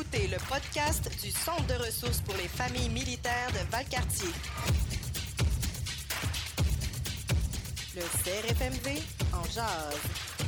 écoutez le podcast du Centre de ressources pour les familles militaires de Valcartier. Le CRFMV en jazz.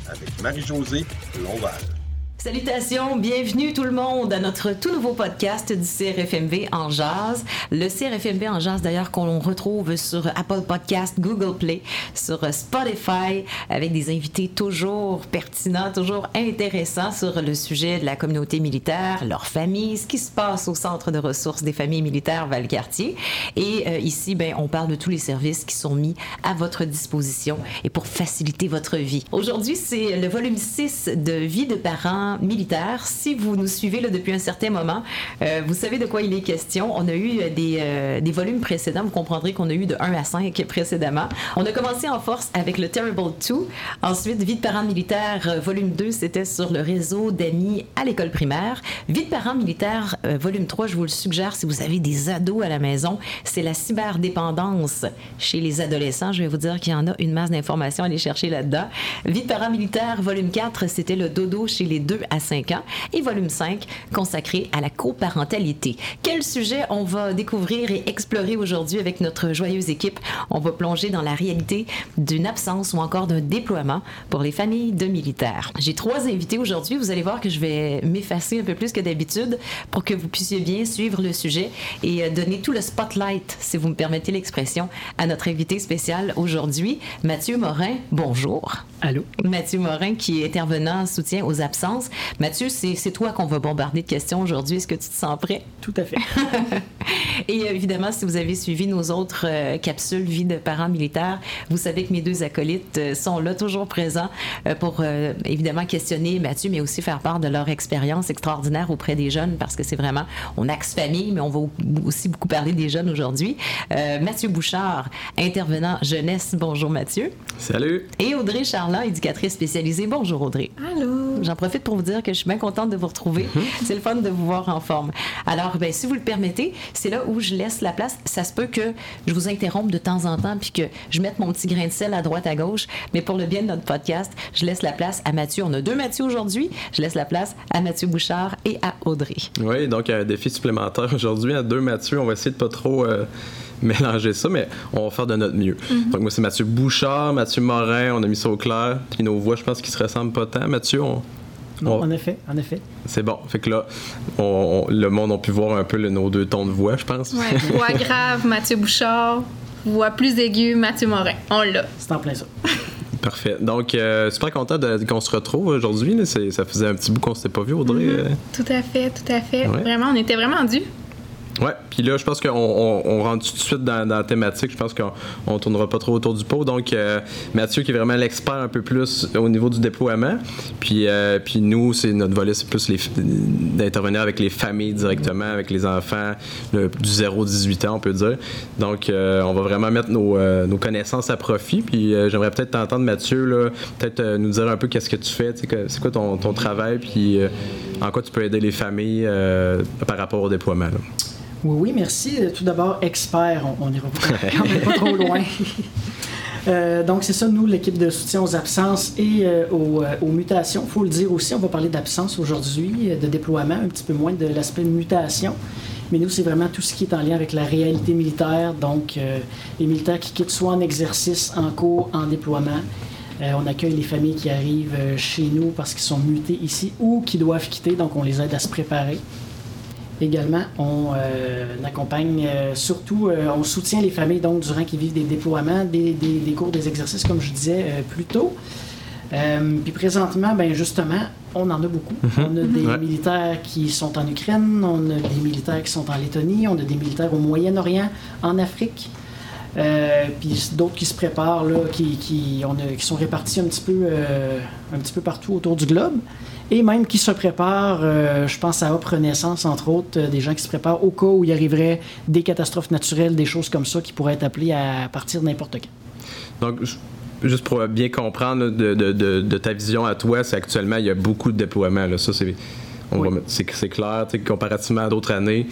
Avec Marie-Josée Lonval. Salutations, bienvenue tout le monde à notre tout nouveau podcast du CRFMV en jazz. Le CRFMV en jazz d'ailleurs qu'on retrouve sur Apple Podcast, Google Play, sur Spotify avec des invités toujours pertinents, toujours intéressants sur le sujet de la communauté militaire, leur famille, ce qui se passe au centre de ressources des familles militaires Valcartier. Et euh, ici, ben, on parle de tous les services qui sont mis à votre disposition et pour faciliter votre vie. Aujourd'hui, c'est le volume 6 de Vie de parents militaire. Si vous nous suivez là, depuis un certain moment, euh, vous savez de quoi il est question. On a eu des, euh, des volumes précédents. Vous comprendrez qu'on a eu de 1 à 5 précédemment. On a commencé en force avec le Terrible 2. Ensuite, Vie de parents militaires, euh, volume 2, c'était sur le réseau d'amis à l'école primaire. Vie de parents militaires, volume 3, je vous le suggère si vous avez des ados à la maison, c'est la cyberdépendance chez les adolescents. Je vais vous dire qu'il y en a une masse d'informations à aller chercher là-dedans. Vie de parents militaires, volume 4, c'était le dodo chez les deux à 5 ans et volume 5 consacré à la coparentalité. Quel sujet on va découvrir et explorer aujourd'hui avec notre joyeuse équipe? On va plonger dans la réalité d'une absence ou encore d'un déploiement pour les familles de militaires. J'ai trois invités aujourd'hui. Vous allez voir que je vais m'effacer un peu plus que d'habitude pour que vous puissiez bien suivre le sujet et euh, donner tout le spotlight, si vous me permettez l'expression, à notre invité spécial aujourd'hui, Mathieu Morin. Bonjour. Allô? Mathieu Morin qui est intervenant en soutien aux absences Mathieu, c'est toi qu'on va bombarder de questions aujourd'hui. Est-ce que tu te sens prêt? Tout à fait. Et euh, évidemment, si vous avez suivi nos autres euh, capsules vie de parents militaires, vous savez que mes deux acolytes euh, sont là, toujours présents, pour évidemment questionner Mathieu, mais aussi faire part de leur expérience extraordinaire auprès des jeunes, parce que c'est vraiment, on axe famille, mais on va aussi beaucoup parler des jeunes aujourd'hui. Mathieu Bouchard, intervenant jeunesse. Bonjour Mathieu. Salut. Et Audrey Charland, éducatrice spécialisée. Bonjour Audrey. Allô. J'en profite pour vous dire que je suis bien contente de vous retrouver. Mhm. C'est le fun de vous voir en forme. Alors, ben, si vous le permettez, c'est là où je laisse la place. Ça se peut que je vous interrompe de temps en temps puis que je mette mon petit grain de sel à droite, à gauche. Mais pour le bien de notre podcast, je laisse la place à Mathieu. On a deux Mathieu aujourd'hui. Je laisse la place à Mathieu Bouchard et à Audrey. Oui, donc un défi supplémentaire aujourd'hui à deux Mathieu. On va essayer de pas trop. Euh, mélanger ça, mais on va faire de notre mieux. Mhm. Donc, moi, c'est Mathieu Bouchard, Mathieu Morin, on a mis ça au clair. Puis nos voix, je pense qu'ils se ressemblent pas tant. Mathieu, on, en effet, en effet. C'est bon. Fait que là, le monde a pu voir un peu nos deux tons de voix, je pense. Ouais. Voix grave, Mathieu Bouchard. Voix plus aiguë, Mathieu Morin. On l'a. C'est en plein ça. Parfait. Donc, euh, super content qu'on se retrouve aujourd'hui. Ça faisait un petit bout qu'on s'était pas vu, Audrey. Mm-hmm. Euh. Tout à fait, tout à fait. Vraiment, on était vraiment dû. Ouais, puis là, je pense qu'on on, rentre tout de suite dans, la thématique. Je pense qu'on on tournera pas trop autour du pot. Donc, euh, Mathieu, qui est vraiment l'expert un peu plus au niveau du déploiement. Puis, euh, puis nous, c'est notre volet, c'est plus d'intervenir avec les familles directement, avec les enfants du 0-18 ans, on peut dire. Donc, euh, on va vraiment mettre nos, nos, connaissances à profit. Puis, j'aimerais peut-être t'entendre, Mathieu, peut-être nous dire un peu qu'est-ce que tu fais, c'est quoi ton, travail, puis en quoi tu peux aider les familles par rapport au déploiement. Oui, oui, merci. Tout d'abord, expert, on n'ira quand même pas trop loin. Euh, donc, c'est ça, nous, l'équipe de soutien aux absences et euh, euh, aux, mutations. Il faut le dire aussi, on va parler d'absence aujourd'hui, de déploiement, un petit peu moins de l'aspect mutation. Mais nous, c'est vraiment tout ce qui est en lien avec la réalité militaire. Donc, les militaires qui quittent soit en exercice, en cours, en déploiement. on accueille les familles qui arrivent chez nous parce qu'ils sont mutés ici ou qui doivent quitter. Donc, on les aide à se préparer. Également, on euh, accompagne euh, surtout, euh, on soutient les familles donc durant qu'ils vivent des déploiements, des, cours, des exercices, comme je disais plus tôt. puis présentement, ben justement, on en a beaucoup. Mhm. On a des militaires qui sont en Ukraine, on a des militaires qui sont en Lettonie, on a des militaires au Moyen-Orient, en Afrique. puis d'autres qui se préparent, là, qui, qui, qui, sont répartis un petit, peu, un petit peu partout autour du globe et même qui se préparent, euh, je pense à Hop Renaissance, entre autres, euh, des gens qui se préparent au cas où il arriverait des catastrophes naturelles, des choses comme ça qui pourraient être appelées à partir de n'importe quand. Donc, juste pour bien comprendre de, ta vision à toi, c'est actuellement, il y a beaucoup de déploiements. Là. Ça, c'est, c'est, clair, comparativement à d'autres années.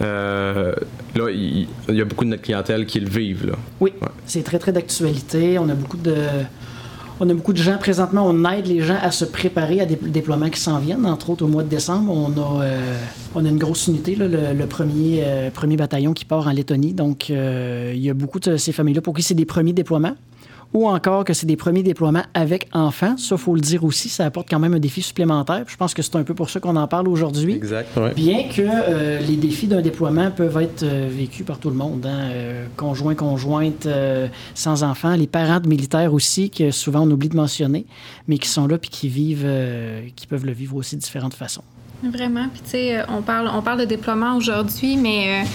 Euh, là, il, y a beaucoup de notre clientèle qui le vivent. Là. Oui, c'est très, très d'actualité. On a beaucoup de On a beaucoup de gens présentement, on aide les gens à se préparer à des déploiements qui s'en viennent. Entre autres, au mois de décembre, on a, euh, on a une grosse unité, le, euh, premier bataillon qui part en Lettonie. Donc, euh, il y a beaucoup de ces familles-là pour qui c'est des premiers déploiements ou encore que c'est des premiers déploiements avec enfants. Ça, faut le dire aussi, ça apporte quand même un défi supplémentaire. Je pense que c'est un peu pour ça qu'on en parle aujourd'hui. Exact, ouais. Bien que euh, les défis d'un déploiement peuvent être euh, vécus par tout le monde, hein, euh, conjoint, conjointe, euh, sans enfants, les parents de militaires aussi, que souvent on oublie de mentionner, mais qui sont là puis qui vivent, euh, qui peuvent le vivre aussi de différentes façons. Vraiment. Puis, tu sais, on parle, on parle de déploiement aujourd'hui, mais, euh,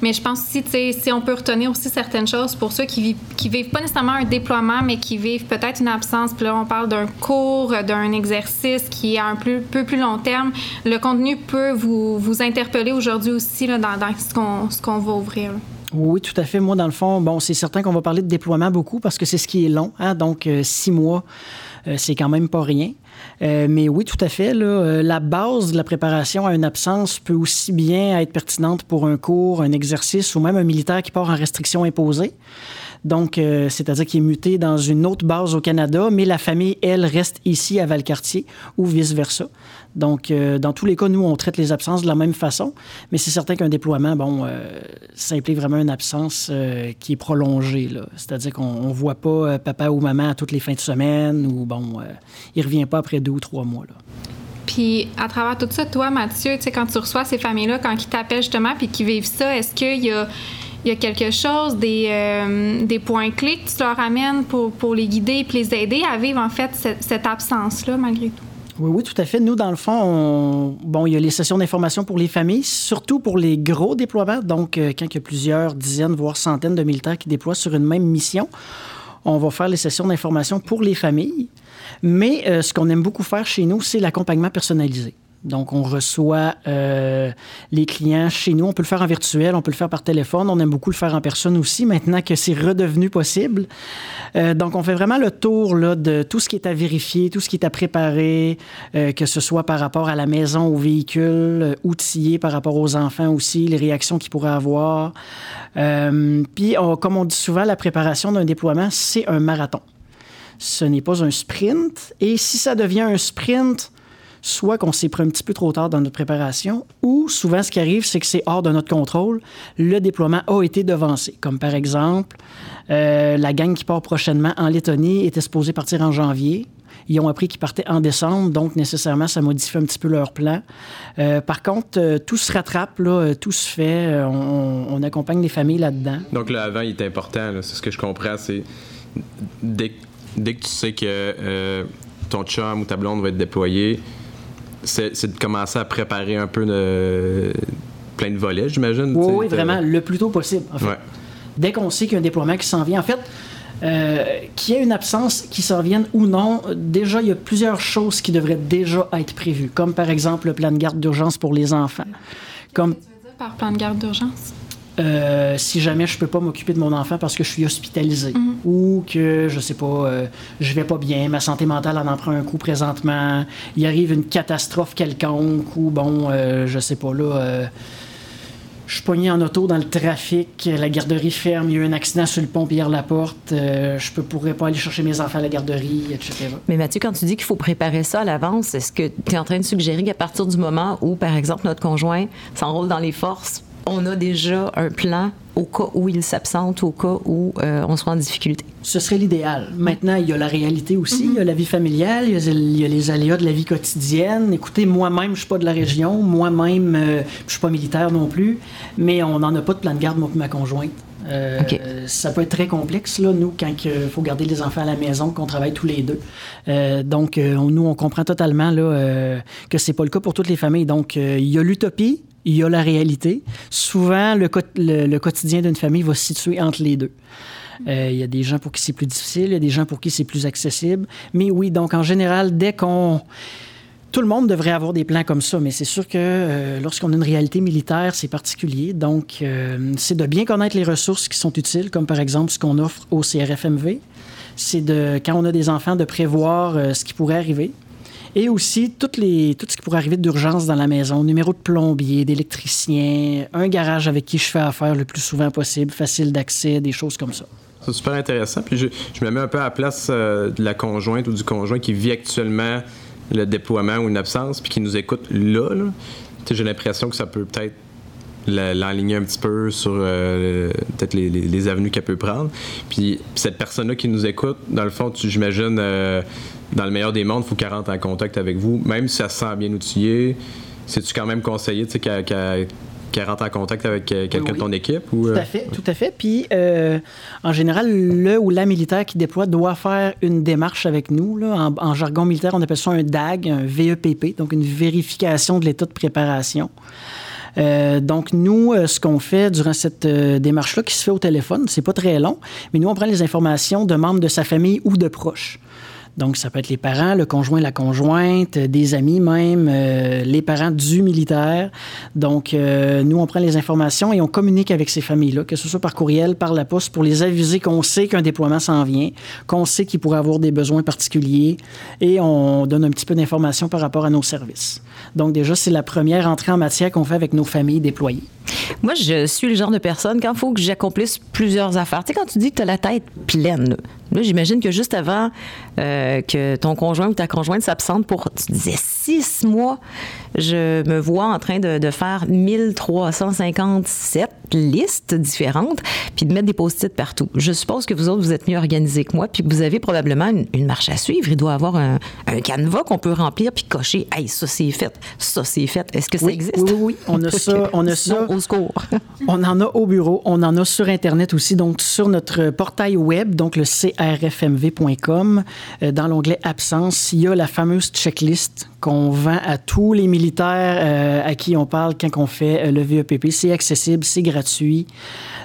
mais je pense aussi, si on peut retenir aussi certaines choses pour ceux qui vivent, vivent pas nécessairement un déploiement, mais qui vivent peut-être une absence. Puis là, on parle d'un cours, d'un exercice qui est un peu plus long terme. Le contenu peut vous, interpeller aujourd'hui aussi dans, ce qu'on va ouvrir. Oui, tout à fait. Moi, dans le fond, bon, c'est certain qu'on va parler de déploiement beaucoup parce que c'est ce qui est long. Hein? Donc, euh, six mois, euh, c'est quand même pas rien. Euh, mais oui, tout à fait. Euh, la base de la préparation à une absence peut aussi bien être pertinente pour un cours, un exercice ou même un militaire qui part en restriction imposée. Donc, euh, c'est-à-dire qu'il est muté dans une autre base au Canada, mais la famille, elle, reste ici à Valcartier ou vice-versa. Donc, euh, dans tous les cas, nous, on traite les absences de la même façon, mais c'est certain qu'un déploiement, bon, euh, ça implique vraiment une absence qui est prolongée. C'est-à-dire qu'on ne voit pas papa ou maman à toutes les fins de semaine ou, bon, il ne revient pas après deux ou trois mois. Là. Puis, à travers tout ça, toi, Mathieu, tu sais, quand tu reçois ces familles-là, quand ils t'appellent justement puis qu'ils vivent ça, est-ce qu'il y a, il y a quelque chose, des, euh, des points clés que tu leur amènes pour, pour les guider puis les aider à vivre, en fait, cette, cette absence-là, malgré tout? Oui, oui, tout à fait. Nous, dans le fond, on- bon, il y a les sessions d'information pour les familles, surtout pour les gros déploiements. Donc, euh, quand il y a plusieurs dizaines, voire centaines de militaires qui déploient sur une même mission, on va faire les sessions d'information pour les familles. Mais euh, ce qu'on aime beaucoup faire chez nous, c'est l'accompagnement personnalisé. Donc, on reçoit euh, les clients chez nous. On peut le faire en virtuel, on peut le faire par téléphone. On aime beaucoup le faire en personne aussi, maintenant que c'est redevenu possible. Euh, donc, on fait vraiment le tour de tout ce qui est à vérifier, tout ce qui est à préparer, euh, que ce soit par rapport à la maison, au véhicule, outillé par rapport aux enfants aussi, les réactions qu'ils pourraient avoir. Puis, comme on dit souvent, la préparation d'un déploiement, c'est un marathon. Ce n'est pas un sprint. Et si ça devient un sprint, soit qu'on s'est pris un petit peu trop tard dans notre préparation, ou souvent ce qui arrive, c'est que c'est hors de notre contrôle. Le déploiement a été devancé. Comme par exemple, euh, la gang qui part prochainement en Lettonie était supposée partir en janvier. Ils ont appris qu'ils partaient en décembre, donc nécessairement, ça modifie un petit peu leur plan. Euh, par contre, euh, tout se rattrape, là, tout se fait. on, accompagne les familles là-dedans. Donc le avant est important, c'est ce que je comprends, c'est dès, dès que tu sais que ton chum ou ta blonde va être déployé, c'est c'est de commencer à préparer un peu de plein de volets, j'imagine. Oui, oui, vraiment, le plus tôt possible. En fait. Ouais. Dès qu'on sait qu'il y a un déploiement qui s'en vient, en fait, euh, qu'il y ait une absence qui s'en vienne ou non, euh, déjà, il y a plusieurs choses qui devraient déjà être prévues, comme par exemple le plan de garde d'urgence pour les enfants. Comme Par plan de garde d'urgence? Euh, si jamais je peux pas m'occuper de mon enfant parce que je suis hospitalisé ou que je sais pas euh, je vais pas bien ma santé mentale en en prend un coup présentement il arrive une catastrophe quelconque ou bon euh, je sais pas là euh, je suis pogné en auto dans le trafic, la garderie ferme, il y a eu un accident sur le pont Pierre Laporte, euh, je ne pourrais pas aller chercher mes enfants à la garderie, etc. Mais Mathieu, quand tu dis qu'il faut préparer ça à l'avance, est-ce que tu es en train de suggérer qu'à partir du moment où, par exemple, notre conjoint s'enrôle dans les forces, on a déjà un plan au cas où il s'absente, au cas où euh, on soit en difficulté? Ce serait l'idéal. Maintenant, il y a la réalité aussi, il y a la vie familiale, il y a, il y a les aléas de la vie quotidienne. Écoutez, moi-même, je suis pas de la région, moi-même, euh, je suis pas militaire non plus, mais on n'en a pas de plan de garde, moi et ma conjointe. Euh. Ça peut être très complexe, là, nous, quand il faut garder les enfants à la maison, qu'on travaille tous les deux. Euh, donc, on- nous, on comprend totalement là, que c'est pas le cas pour toutes les familles. Donc, il y a l'utopie, il y a la réalité. Souvent, le, quotidien d'une famille va se situer entre les deux. Euh, Il y a des gens pour qui c'est plus difficile, il y a des gens pour qui c'est plus accessible. Mais oui, donc en général, dès qu'on... Tout le monde devrait avoir des plans comme ça, mais c'est sûr que euh, lorsqu'on a une réalité militaire, c'est particulier. Donc, euh, c'est de bien connaître les ressources qui sont utiles, comme par exemple ce qu'on offre au CRFMV. C'est de, quand on a des enfants, de prévoir ce qui pourrait arriver. Et aussi toutes les, tout ce qui pourrait arriver d'urgence dans la maison, numéro de plombier, d'électricien, un garage avec qui je fais affaire le plus souvent possible, facile d'accès, des choses comme ça. ça super intéressant. Puis je, me mets un peu à la place de la conjointe ou du conjoint qui vit actuellement le déploiement ou une absence, puis qui nous écoute là. J'ai l'impression que ça peut peut-être l'enligner un petit peu sur euh, peut-être les, les, avenues qu'elle peut prendre. Puis, cette personne-là qui nous écoute, dans le fond, j'imagine, euh, dans le meilleur des mondes, il faut qu'elle rentre en contact avec vous, même si elle se sent bien outillée. C'est-tu quand même conseillé qu'elle rentre en contact avec euh, quelqu'un de ton équipe? Ou, tout à fait, tout à fait. Puis, en général, le ou la militaire qui déploie doit faire une démarche avec nous. Là. En, en, jargon militaire, on appelle ça un DAG, un VEPP, donc une vérification de l'état de préparation. Euh, donc, nous, euh, ce qu'on fait durant cette euh, démarche-là, qui se fait au téléphone, c'est pas très long, mais nous, on prend les informations de membres de sa famille ou de proches. Donc, ça peut être les parents, le conjoint, la conjointe, des amis même, euh, les parents du militaire. Donc, euh, nous, on prend les informations et on communique avec ces familles-là, que ce soit par courriel, par la poste, pour les aviser qu'on sait qu'un déploiement s'en vient, qu'on sait qu'ils pourraient avoir des besoins particuliers et on donne un petit peu d'informations par rapport à nos services. Donc, déjà, c'est la première entrée en matière qu'on fait avec nos familles déployées. Moi, je suis le genre de personne, quand il faut que j'accomplisse plusieurs affaires, tu sais, quand tu dis que tu as la tête pleine, Là, j'imagine que juste avant euh, que ton conjoint ou ta conjointe s'absente pour, tu disais, six mois, je me vois en train de, de faire 1357 listes différentes, puis de mettre des post-it partout. Je suppose que vous autres, vous êtes mieux organisés que moi, puis que vous avez probablement une, marche à suivre. Il doit y avoir un, un canevas qu'on peut remplir puis cocher. Hey, ça c'est fait, ça c'est fait. Est-ce que ça existe? Oui, oui, oui. On a ça. On a ça. Au secours. on en a au bureau. On en a sur Internet aussi. Donc, sur notre portail web, donc le crfmv.com, euh, dans l'onglet Absence, il y a la fameuse checklist qu'on vend à tous les militaires euh, à qui on parle quand on fait euh, le VEPP. C'est accessible, c'est gratuit.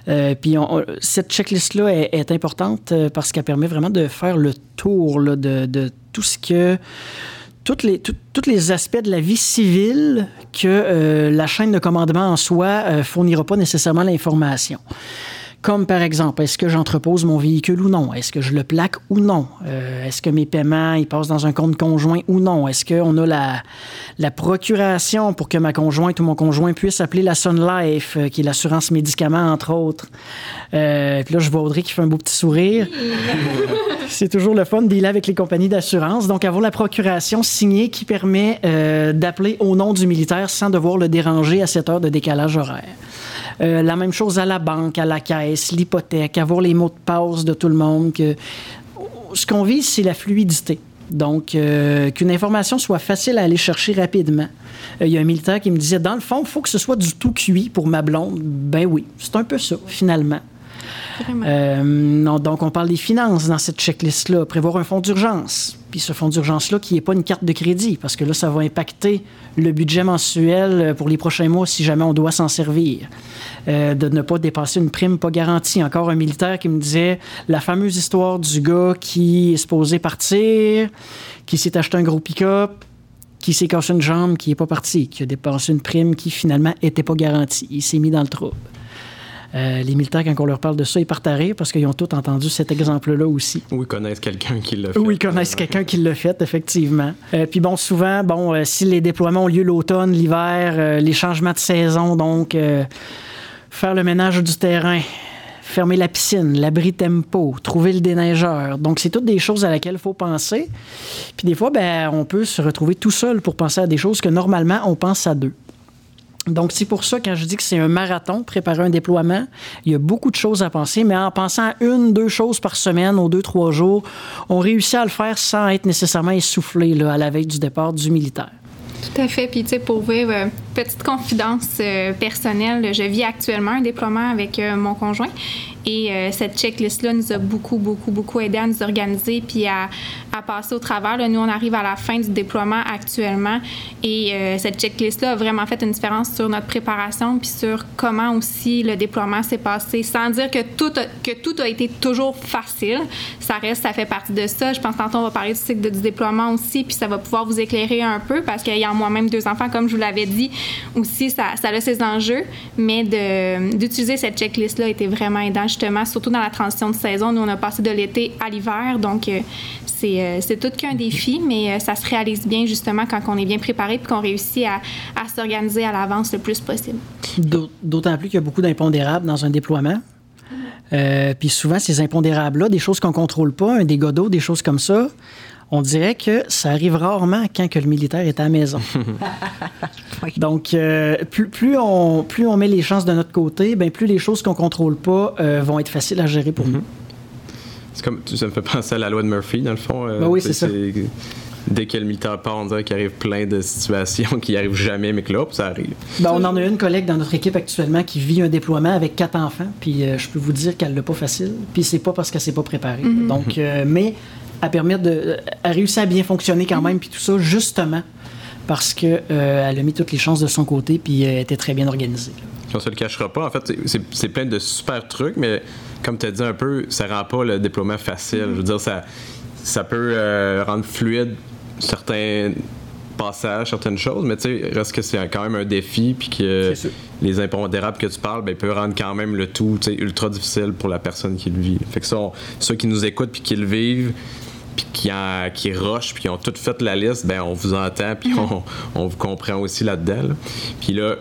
Euh, puis cette checklist-là est, importante parce qu'elle permet vraiment de faire le tour de, tout ce que toutes les, tous les aspects de la vie civile que la chaîne de commandement en soi fournira pas nécessairement l'information. Comme par exemple, est-ce que j'entrepose mon véhicule ou non? Est-ce que je le plaque ou non? Euh, est-ce que mes paiements ils passent dans un compte conjoint ou non? Est-ce qu'on a la, la procuration pour que ma conjointe ou mon conjoint puisse appeler la Sun Life, euh, qui est l'assurance médicaments, entre autres? Euh, puis là, je vois Audrey qui fait un beau petit sourire. C'est toujours le fun d'y avec les compagnies d'assurance. Donc, avoir la procuration signée qui permet d'appeler au nom du militaire sans devoir le déranger à cette heure de décalage horaire. Euh, la même chose à la banque, à la caisse, l'hypothèque, avoir les mots de passe de tout le monde. Ce qu'on vise, c'est la fluidité. Donc, euh, qu'une information soit facile à aller chercher rapidement. Euh, il y a un militaire qui me disait, dans le fond, il faut que ce soit du tout cuit pour ma blonde. Ben oui, c'est un peu ça, finalement. Euh, donc, on parle des finances dans cette checklist-là. Prévoir un fonds d'urgence. Puis ce fonds d'urgence-là qui n'est pas une carte de crédit, parce que là, ça va impacter le budget mensuel pour les prochains mois si jamais on doit s'en servir. Euh, de ne pas dépasser une prime pas garantie. Encore un militaire qui me disait la fameuse histoire du gars qui est supposé partir, qui s'est acheté un gros pick-up, qui s'est cassé une jambe, qui n'est pas parti, qui a dépensé une prime qui finalement n'était pas garantie. Il s'est mis dans le trouble. Euh, les militaires, quand on leur parle de ça, ils partent à rire parce qu'ils ont tous entendu cet exemple-là aussi. Ou ils connaissent quelqu'un qui l'a fait. Ou ils connaissent quelqu'un qui l'a fait, effectivement. Euh, puis bon, souvent, bon, euh, si les déploiements ont lieu l'automne, l'hiver, les changements de saison, donc faire le ménage du terrain, fermer la piscine, l'abri tempo, trouver le déneigeur. Donc, c'est toutes des choses à laquelle il faut penser. Puis des fois, ben, on peut se retrouver tout seul pour penser à des choses que normalement, on pense à deux. Donc, c'est pour ça, quand je dis que c'est un marathon, préparer un déploiement, il y a beaucoup de choses à penser, mais en pensant à une, deux choses par semaine, aux deux, trois jours, on réussit à le faire sans être nécessairement essoufflé là, à la veille du départ du militaire. Tout à fait. Puis, tu sais, pour vivre, euh, petite confidence euh, personnelle, je vis actuellement un déploiement avec euh, mon conjoint et euh, cette checklist-là nous a beaucoup, beaucoup, beaucoup aidé à nous organiser puis à, à passer au travers. Nous, on arrive à la fin du déploiement actuellement et cette checklist-là a vraiment fait une différence sur notre préparation puis sur comment aussi le déploiement s'est passé. Sans dire que tout, a, que tout a été toujours facile, ça reste, ça fait partie de ça. Je pense que tantôt, on va parler du cycle du déploiement aussi puis ça va pouvoir vous éclairer un peu parce qu'ayant moi-même deux enfants, comme je vous l'avais dit, aussi, ça, a ses enjeux, mais d'utiliser cette checklist-là était vraiment aidant justement, surtout dans la transition de saison. Nous, on a passé de l'été à l'hiver, donc euh, euh, c'est tout qu'un défi, mais euh, ça se réalise bien justement quand on est bien préparé et qu'on réussit à, à s'organiser à l'avance le plus possible. D'autant plus qu'il y a beaucoup d'impondérables dans un déploiement. Puis souvent, ces impondérables-là, des choses qu'on contrôle pas, un dégât d'eau, des choses comme ça, on dirait que ça arrive rarement quand que le militaire est à la maison. Donc, euh, plus, plus, on, plus on met les chances de notre côté, ben plus les choses qu'on contrôle pas euh, vont être faciles à gérer pour Mhm. nous. C'est comme, ça me fait penser à la loi de Murphy, dans le fond. euh, Ben oui, c'est ça. Dès que le militaire part, on dirait qu'il arrive plein de situations qui arrivent jamais, mais que là, ça arrive. Ben, on en a une collègue dans notre équipe actuellement qui vit un déploiement avec quatre enfants, puis euh, je peux vous dire qu'elle l'a pas facile, puis c'est pas parce qu'elle s'est pas préparée. Donc, euh, mais elle permet de, elle réussit à bien fonctionner quand même, puis tout ça justement parce que euh, elle a mis toutes les chances de son côté, puis elle était très bien organisée. Puis on se le cachera pas. En fait, c'est- plein de super trucs, mais comme tu as dit un peu, ça rend pas le déploiement facile. Je veux dire, ça, ça peut euh, rendre fluide certains passages, certaines choses, mais tu sais, reste que c'est quand même un défi, puis que les impondérables que tu parles, ben, peuvent rendre quand même le tout ultra difficile pour la personne qui le vit. Fait que ça, on- ceux qui nous écoutent puis qui le vivent, puis qui, en- qui rushent, puis qui ont tout fait la liste, ben on vous entend, puis on, on vous comprend aussi là-dedans. là. Puis là,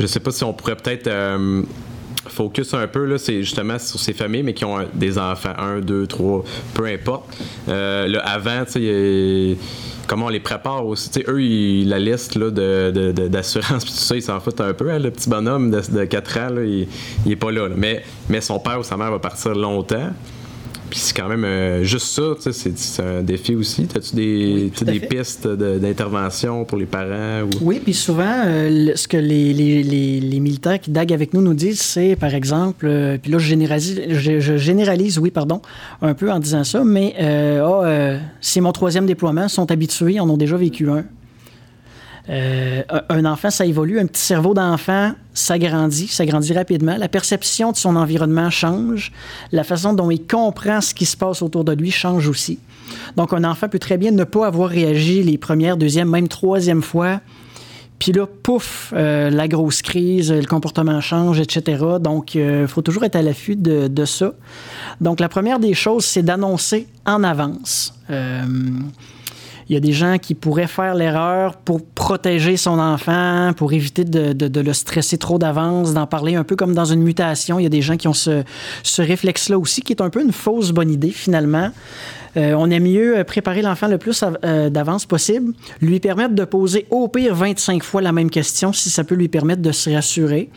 je sais pas si on pourrait peut-être euh, focus un peu, là, c'est justement sur ces familles, mais qui ont des enfants, un, deux, trois, peu importe. Euh, là, avant, tu sais, comment on les prépare aussi. Eux, ils- la liste là, de, d'assurance, puis tout ça, ils s'en foutent un peu. hein, le petit bonhomme de, de 4 ans, là, il, il est pas là, là. Mais, mais son père ou sa mère va partir longtemps. Puis c'est quand même euh, juste ça, c'est, un défi aussi. As-tu des, fait. pistes de- d'intervention pour les parents? Ou... Oui, puis souvent, euh, ce que les, les- les- les militaires qui daguent avec nous nous disent, c'est, par exemple, euh, puis là, je généralise, je, je généralise, oui, pardon, un peu en disant ça, mais euh, c'est mon troisième déploiement, ils sont habitués, en ont déjà vécu un. Euh, un enfant, ça évolue. Un petit cerveau d'enfant, ça grandit, ça grandit rapidement. La perception de son environnement change. La façon dont il comprend ce qui se passe autour de lui change aussi. Donc, un enfant peut très bien ne pas avoir réagi les premières, deuxième, même troisième fois. Puis là, pouf, euh, la grosse crise, le comportement change, etc. Donc, il faut toujours être à l'affût de, de ça. Donc, la première des choses, c'est d'annoncer en avance. Euh, il y a des gens qui pourraient faire l'erreur pour protéger son enfant, pour éviter de, le stresser trop d'avance, d'en parler un peu comme dans une mutation. Il y a des gens qui ont ce, réflexe-là aussi, qui est un peu une fausse bonne idée finalement. Euh, on aime mieux préparer l'enfant le plus euh, d'avance possible, lui permettre de poser au pire 25 fois la même question si ça peut lui permettre de se rassurer,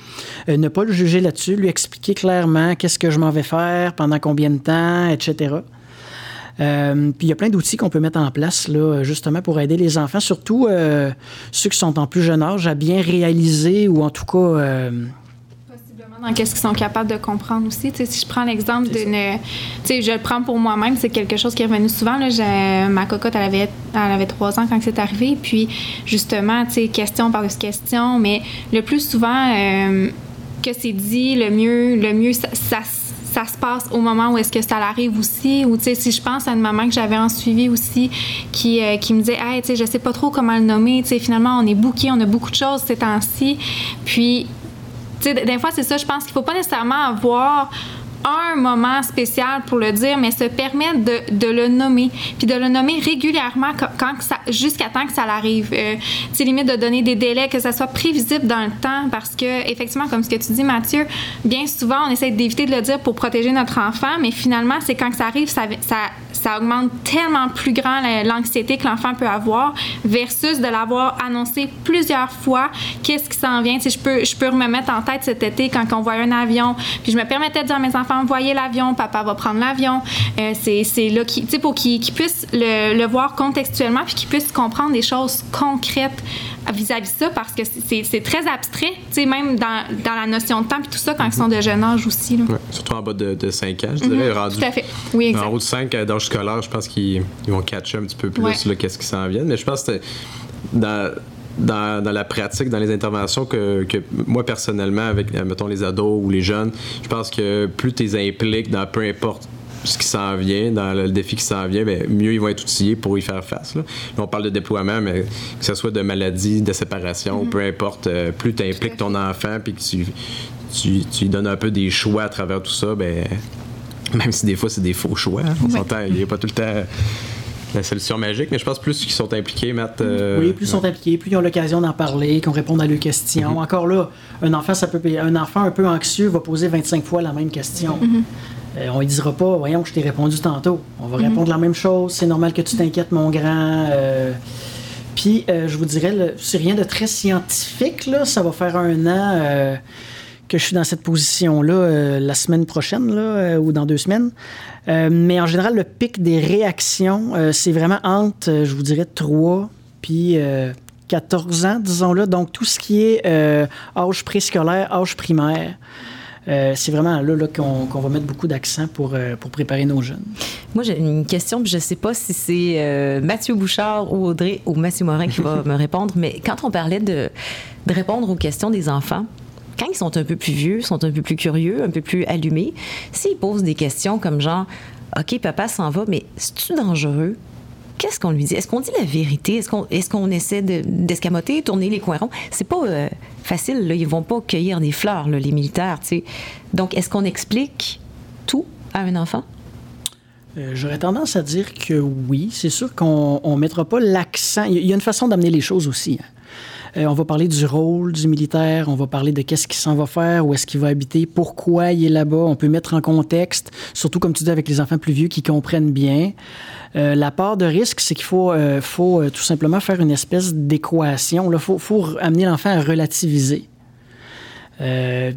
Euh, ne pas le juger là-dessus, lui expliquer clairement qu'est-ce que je m'en vais faire, pendant combien de temps, etc. Euh, puis il y a plein d'outils qu'on peut mettre en place là, justement pour aider les enfants, surtout euh, ceux qui sont en plus jeune âge, à bien réaliser ou en tout cas euh, Possiblement dans qu'est-ce qu'ils sont capables de comprendre aussi. Si je prends l'exemple d'une. Je le prends pour moi-même, c'est quelque chose qui est revenu souvent. Là, ma cocotte, elle avait, elle avait trois ans quand c'est arrivé. Puis, justement, question par-dessus question. Mais le plus souvent euh, que c'est dit, le mieux, le mieux ça, ça, ça se passe au moment où est-ce que ça l'arrive aussi. Ou, tu sais, si je pense à une maman que j'avais en suivi aussi qui, euh, qui me disait, hey, tu sais, je sais pas trop comment le nommer. Tu sais, finalement, on est bouqué, on a beaucoup de choses ces temps-ci. Puis, tu sais, des fois, c'est ça, je pense qu'il faut pas nécessairement avoir un moment spécial pour le dire, mais se permettre de, le nommer, puis de le nommer régulièrement quand, jusqu'à temps que ça l'arrive. Euh, sais, limite de donner des délais, que ça soit prévisible dans le temps, parce que effectivement, comme ce que tu dis, Mathieu, bien souvent, on essaie d'éviter de le dire pour protéger notre enfant, mais finalement, c'est quand que ça arrive, ça, ça augmente tellement plus grand la- l'anxiété que l'enfant peut avoir versus de l'avoir annoncé plusieurs fois qu'est-ce qui s'en vient? Tu sais, je peux, je peux me mettre en tête cet été quand on voyait un avion, puis je me permettais de dire à mes enfants, voyez l'avion, papa va prendre l'avion. Euh, c'est là qui, pour qu'ils qu'ils puissent le, le voir contextuellement, puis qu'ils puissent comprendre des choses concrètes vis-à-vis de ça, parce que c'est très abstrait, tu sais, même dans, dans la notion de temps, puis tout ça quand ils sont de jeune âge aussi. là. Ouais, surtout en bas de, de 5 ans, je dirais. rendu, Mhm, Tout à fait. Oui, exact. En haut de 5, euh, d'âge scolaire, je pense qu'ils ils vont catcher un petit peu plus Ouais. qu'est-ce qui s'en vient. Mais je pense que dans, dans, dans la pratique, dans les interventions que, que moi personnellement, avec mettons les ados ou les jeunes, je pense que plus tu les impliques dans peu importe ce qui s'en vient, dans le défi qui s'en vient, ben, mieux ils vont être outillés pour y faire face. Là. Là, on parle de déploiement, mais que ce soit de maladie, de séparation, peu importe, euh, plus tu impliques ton enfant puis que tu, tu, tu lui donnes un peu des choix à travers tout ça, ben, même si des fois c'est des faux choix, hein, on s'entend, il n'y a pas tout le temps la solution magique, mais je pense plus qu'ils sont impliqués, Matt. euh, oui, plus ils sont impliqués, plus ils ont l'occasion d'en parler, qu'on réponde à leurs questions. Encore là, un enfant, ça peut, un enfant un peu anxieux va poser 25 fois la même question. Euh, on ne dira pas, voyons, je t'ai répondu tantôt. On va répondre la même chose. C'est normal que tu t'inquiètes, mon grand. Euh, puis, euh, je vous dirais, c'est rien de très scientifique. Là. Ça va faire un an que je suis dans cette position-là la semaine prochaine là, ou dans deux semaines. mais en général, le pic des réactions, c'est vraiment entre, je vous dirais, 3 puis 14 ans, disons-là. Donc, tout ce qui est âge préscolaire, âge primaire. Euh, c'est vraiment là, qu'on, va mettre beaucoup d'accent pour, euh, pour préparer nos jeunes. Moi, j'ai une question, je ne sais pas si c'est euh, Mathieu Bouchard ou Audrey ou Mathieu Morin qui va me répondre, mais quand on parlait de, de répondre aux questions des enfants, quand ils sont un peu plus vieux, sont un peu plus curieux, un peu plus allumés, s'ils posent des questions comme genre OK, papa s'en va, mais c'est-tu dangereux? qu'est-ce qu'on lui dit? Est-ce qu'on dit la vérité? Est-ce qu'on est qu'on essaie d'escamoter, tourner les coins ronds? C'est pas euh, facile, là. Ils vont pas cueillir des fleurs, les militaires, Donc, est-ce qu'on explique tout à un enfant? Euh, j'aurais tendance à dire que oui. C'est sûr qu'on ne mettra pas l'accent. Il y a une façon d'amener les choses aussi. Hein. Euh, on va parler du rôle du militaire, on va parler de qu'est-ce qu'il s'en va faire, où est-ce qu'il va habiter, pourquoi il est là-bas. On peut mettre en contexte, surtout comme tu dis avec les enfants plus vieux qui comprennent bien. Euh, la part de risque, c'est qu'il faut, euh, tout simplement faire une espèce d'équation. Il faut, faut, amener l'enfant à relativiser.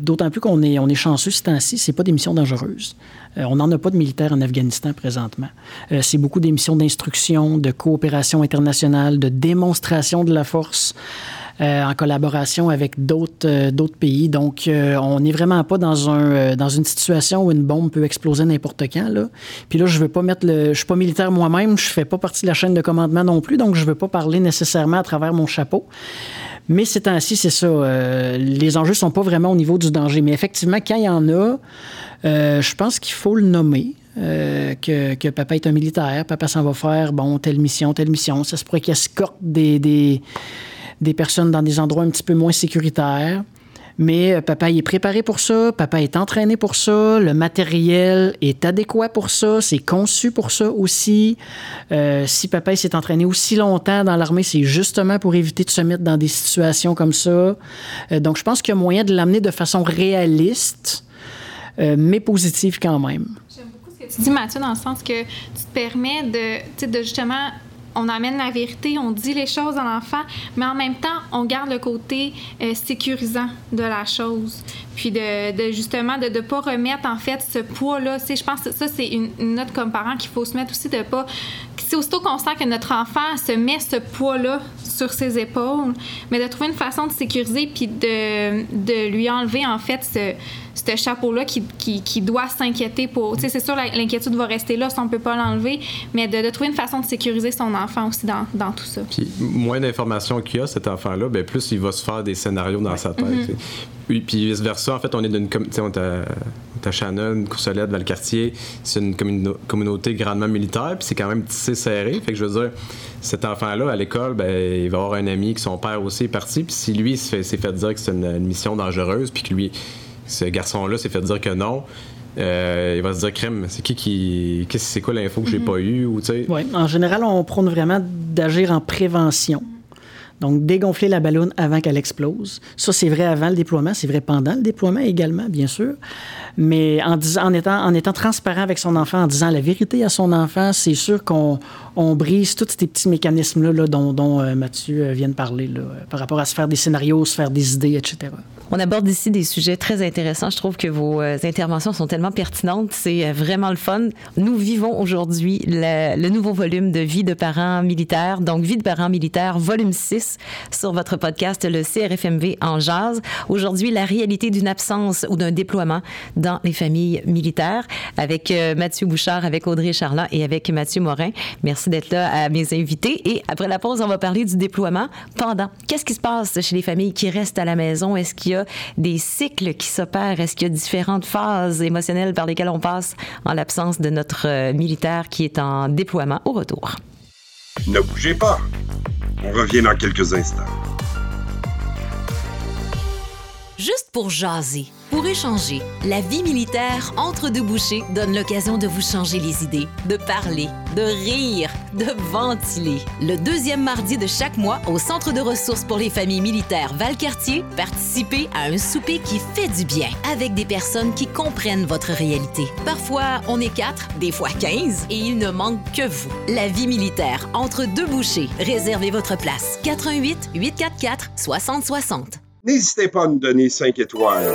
D'autant plus qu'on est, on est chanceux ce temps-ci, ce pas des missions dangereuses. on n'en a pas de militaires en Afghanistan présentement. c'est beaucoup des missions d'instruction, de coopération internationale, de démonstration de la force. Euh, en collaboration avec d'autres euh, pays. Donc, euh, on n'est vraiment pas dans, un, dans une situation où une bombe peut exploser n'importe quand. Puis là, je veux pas mettre le... Je suis pas militaire moi-même, je fais pas partie de la chaîne de commandement non plus, donc je veux pas parler nécessairement à travers mon chapeau. Mais ces temps-ci, c'est ça. les enjeux sont pas vraiment au niveau du danger. Mais effectivement, quand il y en a, je pense qu'il faut le nommer. que, papa est un militaire, papa s'en va faire, bon, telle mission, telle mission. Ça se pourrait qu'il escorte des, des personnes dans des endroits un petit peu moins sécuritaires. Mais euh, papa est préparé pour ça, papa est entraîné pour ça, le matériel est adéquat pour ça, c'est conçu pour ça aussi. Euh, si papa s'est entraîné aussi longtemps dans l'armée, c'est justement pour éviter de se mettre dans des situations comme ça. Euh, donc je pense qu'il y a moyen de l'amener de façon réaliste, mais positive quand même. J'aime beaucoup ce que tu dis, Mathieu, dans le sens que tu te permets de, de justement on amène la vérité, on dit les choses à l'enfant, mais en même temps, on garde le côté euh, sécurisant de la chose. Puis de, justement, de ne pas remettre en fait ce poids-là. Je pense que ça, c'est une, note comme parent qu'il faut se mettre aussi de pas. C'est aussitôt qu'on sent que notre enfant se met ce poids-là sur ses épaules, mais de trouver une façon de sécuriser puis de, de lui enlever en fait ce ce chapeau-là qui, qui, doit s'inquiéter pour. Tu sais, c'est sûr, l'inquiétude va rester là, si on peut pas l'enlever, mais de, trouver une façon de sécuriser son enfant aussi dans, dans tout ça. Puis, moins d'informations qu'il y a, cet enfant-là, ben plus il va se faire des scénarios dans sa tête. Mm-hmm. Puis, puis vice-versa, en fait, on est d'une. Tu sais, on à Shannon, Courcelette, Valcartier, c'est une communauté grandement militaire, puis c'est quand même tissé serré. Fait que je veux dire, cet enfant-là, à l'école, ben, il va avoir un ami que son père aussi est parti, puis si lui s'est fait, dire que c'est une, une, mission dangereuse, puis que lui, ce garçon-là s'est fait dire que non, euh, il va se dire crème c'est qui qui c'est quoi l'info que j'ai mhm. pas eu ou ouais, en général on prône vraiment d'agir en prévention donc dégonfler la ballonne avant qu'elle explose ça c'est vrai avant le déploiement c'est vrai pendant le déploiement également bien sûr mais en, disant, en, étant, en étant transparent avec son enfant, en disant la vérité à son enfant, c'est sûr qu'on on brise tous ces petits mécanismes-là dont, dont euh, Mathieu euh, vient de parler, là, par rapport à se faire des scénarios, se faire des idées, etc. On aborde ici des sujets très intéressants. Je trouve que vos euh, interventions sont tellement pertinentes. C'est vraiment le fun. Nous vivons aujourd'hui le, le, nouveau volume de Vie de parents militaires, donc Vie de parents militaires, volume 6, sur votre podcast, le CRFMV en jazz. Aujourd'hui, la réalité d'une absence ou d'un déploiement dans les familles militaires avec euh, Mathieu Bouchard, avec Audrey Charland et avec Mathieu Morin. Merci d'être là à mes invités. Et après la pause, on va parler du déploiement pendant. Qu'est-ce qui se passe chez les familles qui restent à la maison? Est-ce qu'il des cycles qui s'opèrent? Est-ce qu'il y a différentes phases émotionnelles par lesquelles on passe en l'absence de notre euh, militaire qui est en déploiement au retour? Ne bougez pas. On revient dans quelques instants. Juste pour jaser, pour échanger. La vie militaire entre deux bouchées donne l'occasion de vous changer les idées, de parler, de rire, de ventiler. Le deuxième mardi de chaque mois, au Centre de ressources pour les familles militaires Valcartier, participez à un souper qui fait du bien, avec des personnes qui comprennent votre réalité. Parfois, on est quatre, des fois 15, et il ne manque que vous. La vie militaire entre deux bouchées. Réservez votre place. 88 844 6060. N'hésitez pas à nous donner 5 étoiles.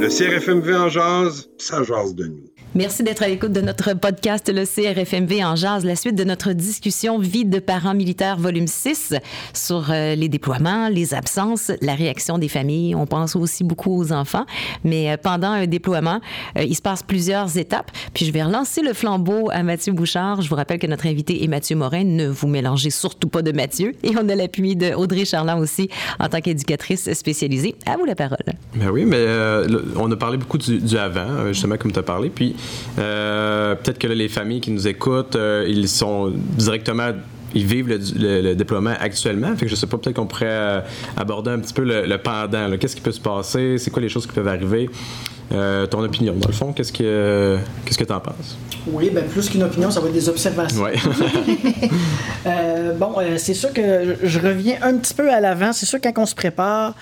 Le CRFMV en jazz, ça jase de nous. Merci d'être à l'écoute de notre podcast, le CRFMV en jazz, la suite de notre discussion Vie de parents militaires, volume 6, sur euh, les déploiements, les absences, la réaction des familles. On pense aussi beaucoup aux enfants, mais euh, pendant un déploiement, euh, il se passe plusieurs étapes. Puis je vais relancer le flambeau à Mathieu Bouchard. Je vous rappelle que notre invité est Mathieu Morin. Ne vous mélangez surtout pas de Mathieu. Et on a l'appui de Audrey Charland aussi, en tant qu'éducatrice spécialisée. À vous la parole. Ben oui, mais on a parlé beaucoup du, du avant, justement, comme tu as parlé. Puis euh, peut-être que les familles qui nous écoutent, euh, ils sont directement ils vivent le, déploiement actuellement. Fait que je sais pas, peut-être qu'on pourrait euh, aborder un petit peu le, pendant. Qu'est-ce qui peut se passer? C'est quoi les choses qui peuvent arriver? ton opinion, dans le fond, qu'est-ce que qu'est-ce que tu en penses? Oui, ben plus qu'une opinion, ça va être des observations. Ouais. bon, c'est sûr que je reviens un petit peu à l'avant. C'est sûr que quand on se prépare,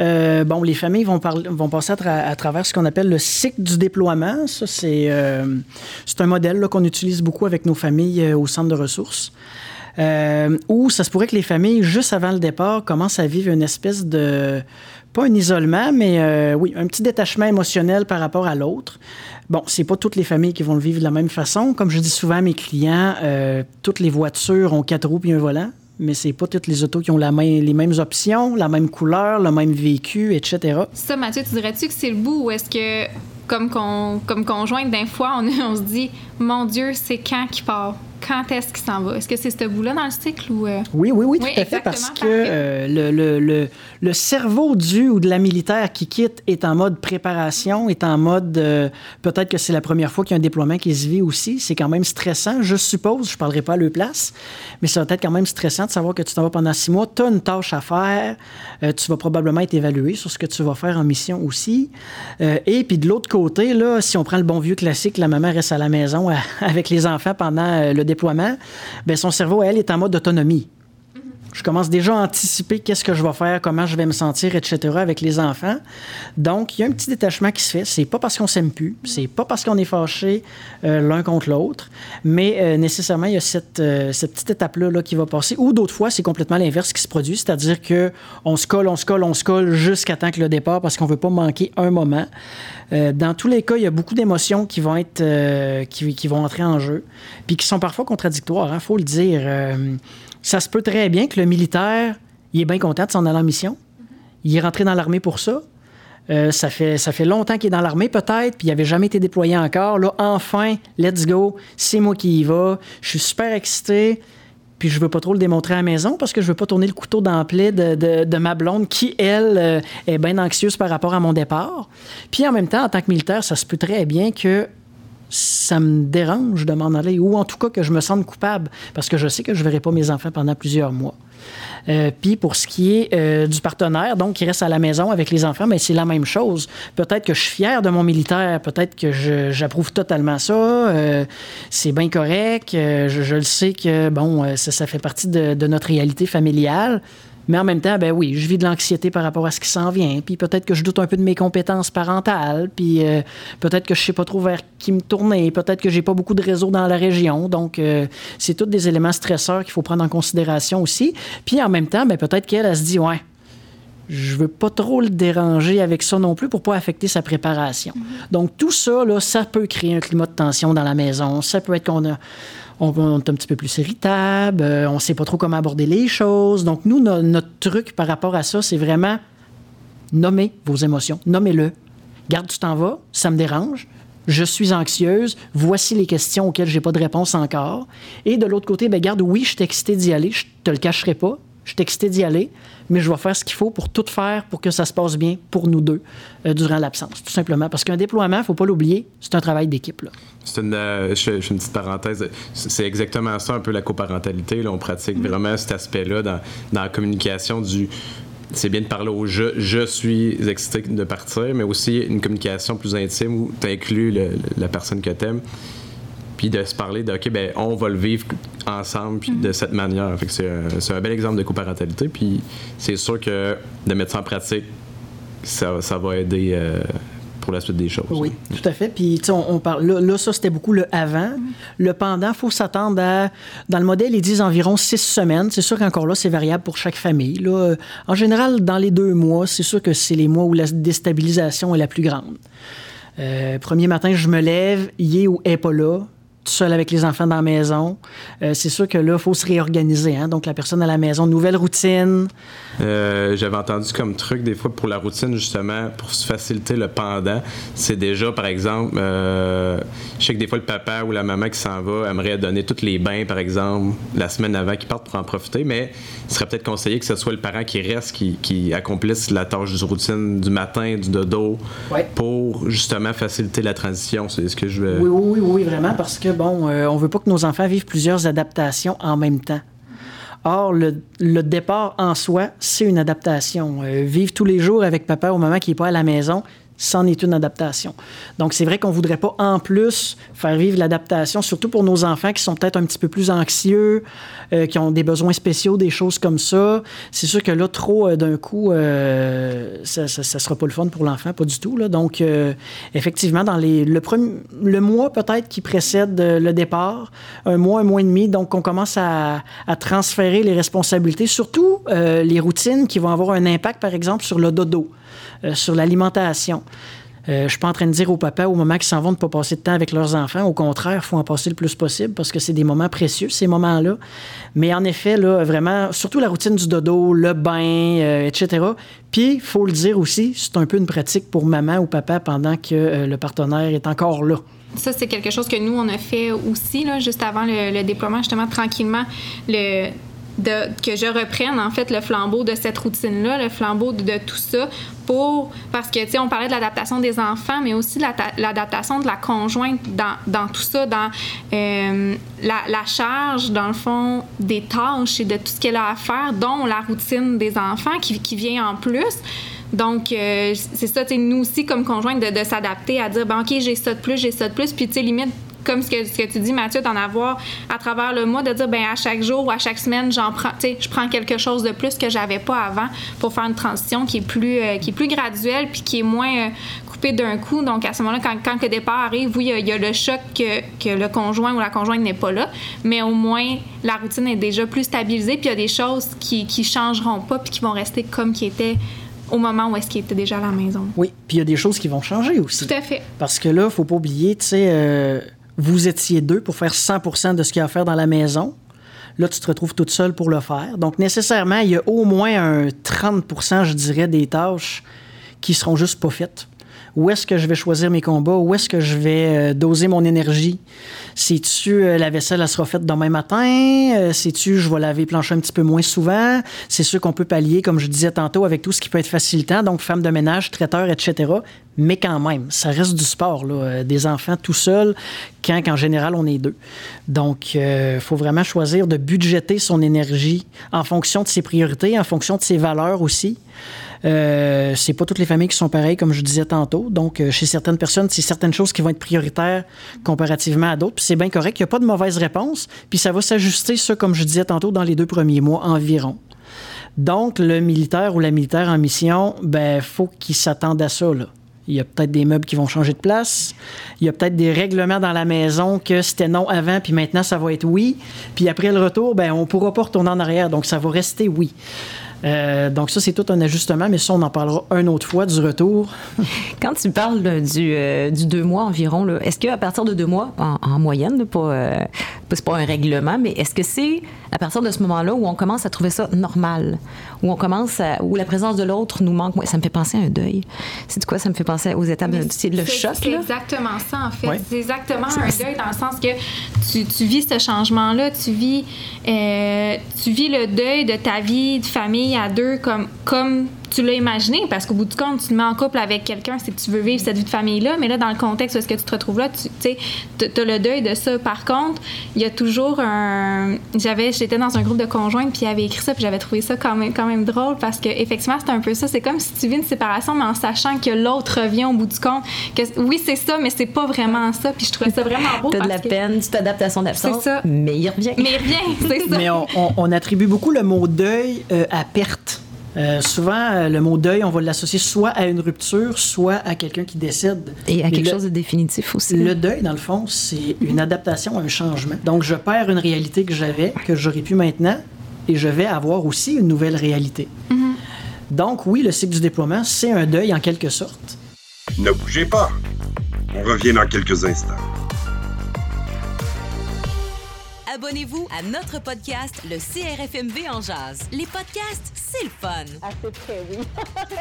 euh, bon, les familles vont, passer à, travers ce qu'on appelle le cycle du déploiement. Ça, c'est euh, un modèle qu'on utilise beaucoup avec nos familles euh, au centre de ressources. où ça se pourrait que les familles, juste avant le départ, commencent à vivre une espèce de, pas un isolement, mais oui, un petit détachement émotionnel par rapport à l'autre. Bon, c'est pas toutes les familles qui vont le vivre de la même façon. Comme je dis souvent à mes clients, toutes les voitures ont quatre roues et un volant mais c'est pas toutes les autos qui ont la les mêmes options, la même couleur, le même véhicule, etc. Ça, Mathieu, tu dirais-tu que c'est le bout ou est-ce que, comme, comme conjointe, d'un fois, on, on se dit, mon Dieu, c'est quand qui part? Quand est-ce qu'il s'en va? Est-ce que c'est ce bout-là dans le cycle ou... Euh? Oui, oui, oui, tout à fait, parce que euh, le, le, le, le, cerveau du ou de la militaire qui quitte est en mode préparation, est en mode... Euh, peut-être que c'est la première fois qu'il y a un déploiement qui se vit aussi. C'est quand même stressant, je suppose. Je ne parlerai pas à leur place, mais ça va être quand même stressant de savoir que tu t'en vas pendant six mois. Tu as une tâche à faire. tu vas probablement être évalué sur ce que tu vas faire en mission aussi. et puis de l'autre côté, là, si on prend le bon vieux classique, la maman reste à la maison avec les enfants pendant le déploiement, bien, son cerveau, elle, est en mode autonomie. Je commence déjà à anticiper qu'est-ce que je vais faire, comment je vais me sentir, etc. avec les enfants. Donc, il y a un petit détachement qui se fait. C'est pas parce qu'on s'aime plus, c'est pas parce qu'on est fâché euh, l'un contre l'autre, mais euh, nécessairement, il y a cette, euh, petite étape-là là, qui va passer. Ou d'autres fois, c'est complètement l'inverse qui se produit, c'est-à-dire que on se colle, on se colle, on se colle jusqu'à temps que le départ parce qu'on veut pas manquer un moment. dans tous les cas, il y a beaucoup d'émotions qui vont être qui, vont entrer en jeu, puis qui sont parfois contradictoires. Il hein, faut le dire ça se peut très bien que le militaire, il est bien content de s'en aller en mission. Il est rentré dans l'armée pour ça. Euh, ça, fait, ça fait longtemps qu'il est dans l'armée, peut-être, puis il n'avait jamais été déployé encore. Là, enfin, let's go, c'est moi qui y va. Je suis super excité, puis je veux pas trop le démontrer à la maison parce que je veux pas tourner le couteau dans de, de, ma blonde qui, elle, euh, est bien anxieuse par rapport à mon départ. Puis en même temps, en tant que militaire, ça se peut très bien que ça me dérange de m'en aller, ou en tout cas que je me sente coupable, parce que je sais que je ne verrai pas mes enfants pendant plusieurs mois. Euh, puis pour ce qui est euh, du partenaire, donc qui reste à la maison avec les enfants, mais ben, c'est la même chose. Peut-être que je suis fier de mon militaire, peut-être que j'approuve totalement ça. Euh, c'est bien correct. Je, le sais que bon, ça, fait partie de, notre réalité familiale. Mais en même temps, ben oui, je vis de l'anxiété par rapport à ce qui s'en vient. Puis peut-être que je doute un peu de mes compétences parentales. Puis euh, peut-être que je sais pas trop vers qui me tourner. Peut-être que j'ai pas beaucoup de réseau dans la région. Donc, euh, c'est tous des éléments stresseurs qu'il faut prendre en considération aussi. Puis en même temps, ben peut-être qu'elle, elle se dit, ouais, je veux pas trop le déranger avec ça non plus pour pas affecter sa préparation. Mm-hmm. Donc tout ça là, ça peut créer un climat de tension dans la maison. Ça peut être qu'on a on, est un petit peu plus irritable, euh, on ne sait pas trop comment aborder les choses. Donc, nous, notre truc par rapport à ça, c'est vraiment nommer vos émotions, nommez-le. Garde, tu t'en vas, ça me dérange. Je suis anxieuse. Voici les questions auxquelles j'ai pas de réponse encore. Et de l'autre côté, ben garde, oui, je suis d'y aller. Je te le cacherai pas. Je suis excitée d'y aller mais je vais faire ce qu'il faut pour tout faire pour que ça se passe bien pour nous deux euh, durant l'absence, tout simplement. Parce qu'un déploiement, il ne faut pas l'oublier, c'est un travail d'équipe. C'est une, euh, je, une petite parenthèse. C'est exactement ça, un peu la coparentalité. Là. On pratique mm. vraiment cet aspect-là dans, dans la communication du c'est bien de parler au je, je suis excité de partir, mais aussi une communication plus intime où tu inclus le- la personne que tu aimes. Puis de se parler de, OK, ben, on va le vivre ensemble puis de cette manière. Fait que c'est, un- c'est un bel exemple de coparentalité. Puis c'est sûr que de mettre ça en pratique, ça, ça va aider euh, pour la suite des choses. Oui, tout à fait. Puis, tu sais, on, on parle. Là, là, ça, c'était beaucoup le avant. Le pendant, il faut s'attendre à. Dans le modèle, ils disent environ six semaines. C'est sûr qu'encore là, c'est variable pour chaque famille. Là. En général, dans les deux mois, c'est sûr que c'est les mois où la déstabilisation est la plus grande. Euh, premier matin, je me lève, il est ou est pas là, seul avec les enfants dans la maison. Euh, c'est sûr que là, il faut se réorganiser. Hein? Donc, la personne à la maison, nouvelle routine. Euh, J'avais entendu comme truc des fois pour la routine, justement, pour se faciliter le pendant. C'est déjà, par exemple, euh, je sais que des fois le papa ou la maman qui s'en va aimerait donner tous les bains, par exemple, la semaine avant qu'ils partent pour en profiter, mais il serait peut-être conseillé que ce soit le parent qui reste, qui, qui accomplisse la tâche de routine du matin, du dodo, Ouais. pour justement faciliter la transition. C'est ce que je veux. Oui, oui, oui, oui, vraiment, parce que, bon, euh, on veut pas que nos enfants vivent plusieurs adaptations en même temps. Or, le, départ en soi, c'est une adaptation. Euh, vivre tous les jours avec papa ou maman qui n'est pas à la maison, c'en est une adaptation. Donc, c'est vrai qu'on voudrait pas, en plus, faire vivre l'adaptation, surtout pour nos enfants qui sont peut-être un petit peu plus anxieux, euh, qui ont des besoins spéciaux, des choses comme ça. C'est sûr que là, trop euh, d'un coup, euh, ça, ça, ça sera pas le fun pour l'enfant, pas du tout. Donc, effectivement, dans le, le mois peut-être qui précède le départ, un mois, un mois et demi, donc on commence à, transférer les responsabilités, surtout les routines qui vont avoir un impact, par exemple, sur le dodo, euh, sur l'alimentation. Euh, je suis pas en train de dire aux papas, aux mamans qui s'en vont de pas passer de temps avec leurs enfants. Au contraire, faut en passer le plus possible parce que c'est des moments précieux, ces moments-là. Mais en effet, là, vraiment, surtout la routine du dodo, le bain, euh, etc. Puis, faut le dire aussi, c'est un peu une pratique pour maman ou papa pendant que euh, le partenaire est encore là. Ça, c'est quelque chose que nous, on a fait aussi, là, juste avant le, le déploiement, justement, tranquillement, le, que je reprenne, en fait, le flambeau de cette routine-là, le flambeau de, tout ça, pour... Parce que, tu sais, on parlait de l'adaptation des enfants, mais aussi la- l'adaptation de la conjointe dans, dans tout ça, dans euh, la, la charge, dans le fond, des tâches et de tout ce qu'elle a à faire, dont la routine des enfants qui, qui vient en plus. Donc, euh, c'est ça, tu sais, nous aussi, comme conjointe, de, de s'adapter à dire, ben, OK, j'ai ça de plus, j'ai ça de plus. Puis, tu sais, limite, comme ce que, ce que tu dis, Mathieu, d'en avoir à travers le mois, de dire, ben, à chaque jour ou à chaque semaine, j'en prends, je prends quelque chose de plus que j'avais pas avant pour faire une transition qui est plus, euh, qui est plus graduelle puis qui est moins euh, coupée d'un coup. Donc, à ce moment-là, quand, quand le départ arrive, oui, il y a- il y, a le choc que, que le conjoint ou la conjointe n'est pas là, mais au moins, la routine est déjà plus stabilisée puis il y a des choses qui, qui changeront pas puis qui vont rester comme qui étaient au moment où est-ce qu'il était déjà à la maison. Oui, puis il y a des choses qui vont changer aussi. Tout à fait. Parce que là, faut pas oublier, tu sais, euh, vous étiez deux pour faire 100% de ce qu'il y a à faire dans la maison. Là, tu te retrouves toute seule pour le faire. Donc, nécessairement, il y a au moins un 30% je dirais, des tâches qui seront juste pas faites. Où est-ce que je vais choisir mes combats? Où est-ce que je vais euh, doser mon énergie? C'est-tu euh, la vaisselle, elle sera faite demain matin? Euh, C'est-tu je vais laver les planchers un petit peu moins souvent? C'est sûr qu'on peut pallier, comme je disais tantôt, avec tout ce qui peut être facilitant, donc femme de ménage, traiteur, etc. Mais quand même, ça reste du sport, là, euh, des enfants tout seuls, quand qu'en général on est deux. Donc, il faut vraiment choisir de budgéter son énergie en fonction de ses priorités, en fonction de ses valeurs aussi. Euh, c'est pas toutes les familles qui sont pareilles, comme je disais tantôt. Donc, euh, chez certaines personnes, c'est certaines choses qui vont être prioritaires comparativement à d'autres. Puis c'est bien correct. Il n'y a pas de mauvaise réponse. Puis ça va s'ajuster, ça, comme je disais tantôt, dans les deux premiers mois environ. Donc, le militaire ou la militaire en mission, ben, faut qu'il s'attende à ça, là. Il y a peut-être des meubles qui vont changer de place. Il y a peut-être des règlements dans la maison que c'était non avant, puis maintenant ça va être oui. Puis après le retour, ben on pourra pas retourner en arrière, donc ça va rester oui. Euh, donc ça, c'est tout un ajustement, mais ça, on en parlera une autre fois du retour. Quand tu parles du, euh, du deux mois environ, est-ce qu'à partir de deux mois, en, en moyenne, euh, c'est pas un règlement, mais est-ce que c'est à partir de ce moment-là où on commence à trouver ça normal, où on commence à, où la présence de l'autre nous manque, ça me fait penser à un deuil. C'est quoi Ça me fait penser aux étapes de c'est le choc C'est exactement ça, en fait. Ouais. C'est exactement un deuil dans le sens que tu, tu vis ce changement-là, tu vis, euh, tu vis le deuil de ta vie de famille à deux comme, comme tu l'as imaginé parce qu'au bout du compte, tu te mets en couple avec quelqu'un, c'est que tu veux vivre cette vie de famille-là. Mais là, dans le contexte où est-ce que tu te retrouves là, tu sais, as le deuil de ça. Par contre, il y a toujours un. J'avais, j'étais dans un groupe de conjoints, puis il avait écrit ça, puis j'avais trouvé ça quand même, quand même drôle parce que effectivement, c'est un peu ça. C'est comme si tu vis une séparation, mais en sachant que l'autre revient au bout du compte. Que, oui, c'est ça, mais c'est pas vraiment ça. Puis je trouvais ça vraiment beau. T'as de la peine, tu t'adaptes à son absence. C'est ça. Mais il revient. Mais il revient, c'est ça. Mais on, attribue beaucoup le mot deuil euh, à perte. Euh, souvent, euh, le mot deuil, on va l'associer soit à une rupture, soit à quelqu'un qui décède. Et à quelque chose de définitif aussi. Le deuil, dans le fond, c'est une adaptation à un changement. Donc, je perds une réalité que j'avais, que j'aurais pu maintenant, et je vais avoir aussi une nouvelle réalité. Mm-hmm. Donc, oui, le cycle du déploiement, c'est un deuil en quelque sorte. Ne bougez pas. On revient dans quelques instants. Abonnez-vous à notre podcast, le CRFMV en jazz. Les podcasts, c'est le fun. Assez près, oui.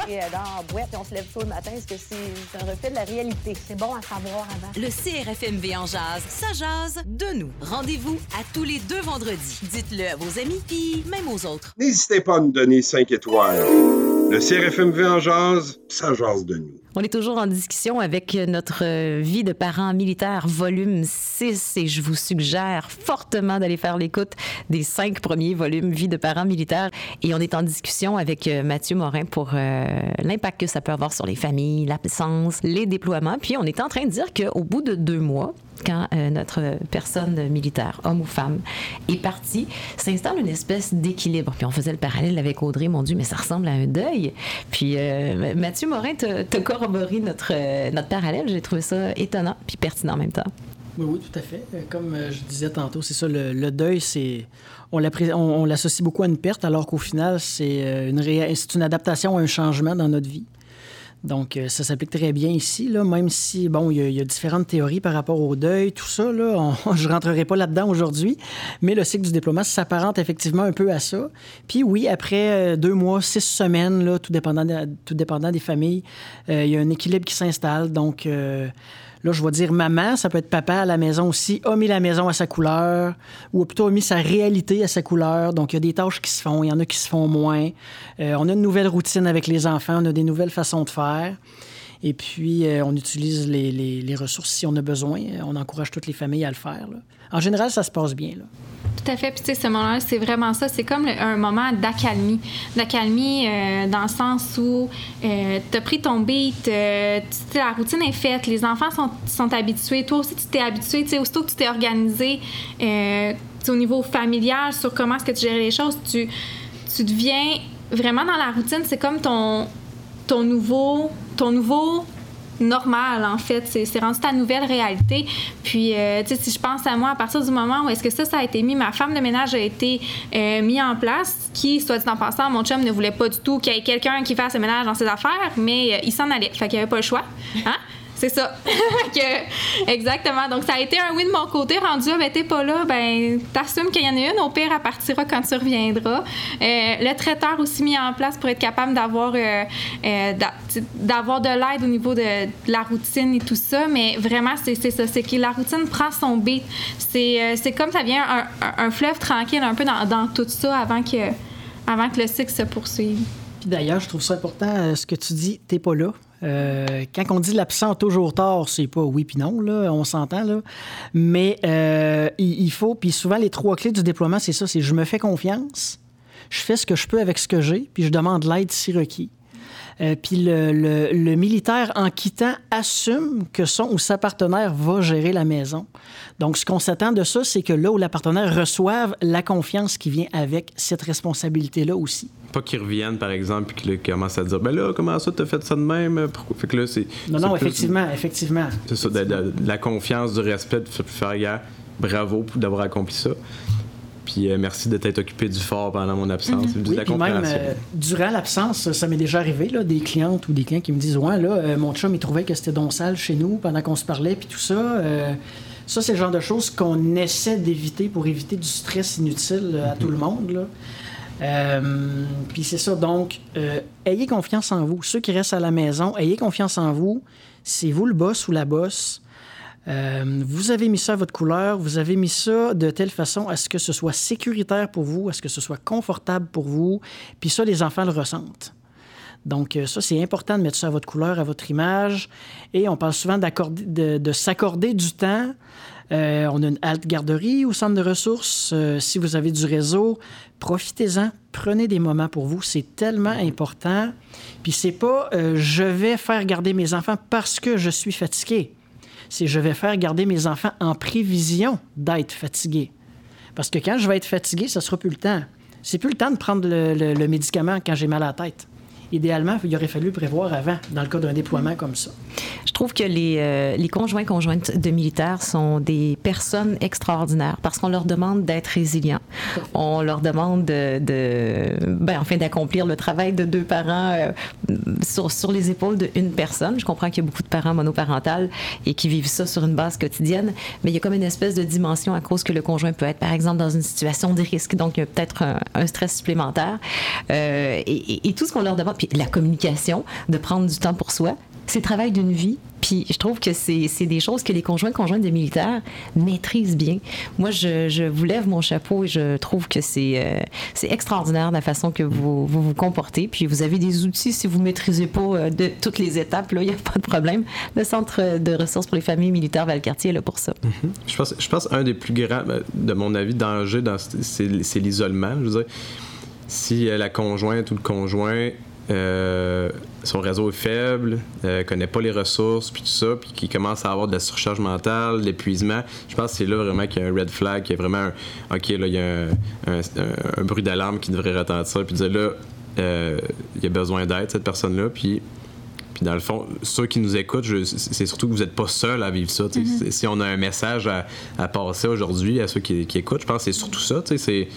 Et euh, dans la boîte, on se lève tôt le matin, est-ce que c'est un reflet de la réalité? C'est bon à savoir avant. Le CRFMV en jazz, ça jase de nous. Rendez-vous à tous les deux vendredis. Dites-le à vos amis, puis même aux autres. N'hésitez pas à nous donner 5 étoiles. Le CRFMV en jazz, ça jase de nous. On est toujours en discussion avec notre euh, vie de parents militaires, volume 6, et je vous suggère fortement d'aller faire l'écoute des cinq premiers volumes vie de parents militaires. Et on est en discussion avec euh, Mathieu Morin pour euh, l'impact que ça peut avoir sur les familles, l'absence, les déploiements. Puis on est en train de dire qu'au bout de deux mois, quand euh, notre personne militaire, homme ou femme, est partie, s'installe une espèce d'équilibre. Puis on faisait le parallèle avec Audrey, mon Dieu, mais ça ressemble à un deuil. Puis euh, Mathieu Morin t'a corroboré notre, euh, notre parallèle. J'ai trouvé ça étonnant puis pertinent en même temps. Oui, oui, tout à fait. Comme je disais tantôt, c'est ça, le, deuil, c'est. On l'associe beaucoup à une perte, alors qu'au final, c'est une, une adaptation à un changement dans notre vie. Donc, euh, ça s'applique très bien ici, là, même si, bon, il y, a différentes théories par rapport au deuil, tout ça, là, je ne rentrerai pas là-dedans aujourd'hui, mais le cycle du déploiement s'apparente effectivement un peu à ça. Puis oui, après euh, deux mois, six semaines, là, tout, dépendant tout dépendant des familles, euh, il y a un équilibre qui s'installe. Donc, Là, je vais dire maman, ça peut être papa à la maison aussi, a mis la maison à sa couleur, ou plutôt a mis sa réalité à sa couleur. Donc, il y a des tâches qui se font, il y en a qui se font moins. Euh, on a une nouvelle routine avec les enfants, on a des nouvelles façons de faire. Et puis, euh, on utilise les, ressources si on a besoin. On encourage toutes les familles à le faire. En général, ça se passe bien. Tout fait. Puis, tu sais, ce moment-là, c'est vraiment ça. C'est comme un moment d'accalmie. D'accalmie euh, dans le sens où euh, tu as pris ton beat, euh, la routine est faite, les enfants sont, sont habitués. Toi aussi, tu t'es habitué. Tu sais, aussitôt que tu t'es organisé au niveau familial sur comment est-ce que tu gères les choses, tu, tu deviens vraiment dans la routine. C'est comme ton, ton nouveau, ton nouveau normal, en fait. C'est rendu ta nouvelle réalité. Puis, euh, tu sais, si je pense à moi, à partir du moment où est-ce que ça, ça a été mis, ma femme de ménage a été euh, mis en place, qui, soit dit en passant, mon chum ne voulait pas du tout qu'il y ait quelqu'un qui fasse le ménage dans ses affaires, mais euh, il s'en allait. Fait qu'il n'y avait pas le choix. Hein? C'est ça. exactement. Donc, ça a été un oui de mon côté. Rendu, ben, t'es pas là, ben, t'assumes qu'il y en a une. Au pire, elle partira quand tu reviendras. Euh, le traiteur aussi mis en place pour être capable d'avoir euh, euh, d'avoir de l'aide au niveau de, la routine et tout ça. Mais vraiment, c'est ça. C'est que la routine prend son beat. C'est comme ça vient un, fleuve tranquille un peu dans, dans, tout ça avant que, avant que le cycle se poursuive. Puis d'ailleurs, je trouve ça important ce que tu dis, t'es pas là. Euh, quand on dit l'absent toujours tort, c'est pas oui puis non, on s'entend. Là. Mais euh, il, faut, puis souvent les trois clés du déploiement, c'est ça, c'est je me fais confiance, je fais ce que je peux avec ce que j'ai, puis je demande l'aide si requis. Euh, puis le, le, militaire, en quittant, assume que son ou sa partenaire va gérer la maison. Donc, ce qu'on s'attend de ça, c'est que là où la partenaire reçoive la confiance qui vient avec cette responsabilité-là aussi. Pas qu'ils reviennent, par exemple, puis qu'ils commencent à dire Ben là, comment ça, t'as fait ça de même? Pourquoi? Fait que là, c'est. Non, non, effectivement, effectivement. C'est ça, de, la confiance, du respect, de faire bravo d'avoir accompli ça. Puis euh, merci de t'être occupé du fort pendant mon absence. Mhm. Oui, même euh, durant l'absence, ça m'est déjà arrivé, là, des clientes ou des clients qui me disent Ouais, là, euh, mon chum, il trouvait que c'était donc sale chez nous pendant qu'on se parlait, puis tout ça. ça, c'est le genre de choses qu'on essaie d'éviter pour éviter du stress inutile à tout le monde. Là. puis c'est ça, donc, ayez confiance en vous. Ceux qui restent à la maison, ayez confiance en vous. C'est vous le boss ou la boss. Euh, vous avez mis ça à votre couleur, vous avez mis ça de telle façon à ce que ce soit sécuritaire pour vous, à ce que ce soit confortable pour vous, puis ça, les enfants le ressentent. Donc, euh, ça, c'est important de mettre ça à votre couleur, à votre image. Et on parle souvent de, de s'accorder du temps. Euh, on a une halte garderie au centre de ressources. Si vous avez du réseau, profitez-en. Prenez des moments pour vous. C'est tellement important. Puis c'est pas je vais faire garder mes enfants parce que je suis fatigué. C'est je vais faire garder mes enfants en prévision d'être fatigué. Parce que quand je vais être fatigué, ça sera plus le temps. C'est plus le temps de prendre le, le- le médicament quand j'ai mal à la tête. Idéalement, il aurait fallu prévoir avant, dans le cas d'un déploiement comme ça. Je trouve que les, euh, conjoints conjointes de militaires sont des personnes extraordinaires parce qu'on leur demande d'être résilients. On leur demande de, ben, enfin, d'accomplir le travail de deux parents euh, sur, sur les épaules d'une personne. Je comprends qu'il y a beaucoup de parents monoparentales et qui vivent ça sur une base quotidienne, mais il y a comme une espèce de dimension à cause que le conjoint peut être, par exemple, dans une situation de risque, donc il y a peut-être un, stress supplémentaire. Euh, et tout ce qu'on leur demande, puis la communication, de prendre du temps pour soi, c'est le travail d'une vie. Puis je trouve que c'est des choses que les conjoints conjointes des militaires maîtrisent bien. Moi, je, je vous lève mon chapeau et je trouve que c'est euh, extraordinaire la façon que vous, vous vous comportez. Puis vous avez des outils si vous maîtrisez pas euh, de toutes les étapes, là, il n'y a pas de problème. Le Centre de ressources pour les familles militaires Valcartier est là pour ça. Je pense, je pense un des plus grands, ben, de mon avis, dangers, c'est l'isolement. Je veux dire, si euh, la conjointe ou le conjoint, euh, son réseau est faible, euh, connaît pas les ressources, puis tout ça, puis qui commence à avoir de la surcharge mentale, l'épuisement, je pense que c'est là vraiment qu'il y a un red flag, qu'il y a vraiment un, OK, là, il y a un, un- un- un bruit d'alarme qui devrait retentir, puis dire là, euh, il y a besoin d'aide, cette personne-là, puis puis dans le fond, ceux qui nous écoutent, je- c'est surtout que vous n'êtes pas seul à vivre ça. C'est- Si on a un message à, à passer aujourd'hui à ceux qui, qui écoutent, je pense que c'est surtout ça. tu sais, C'est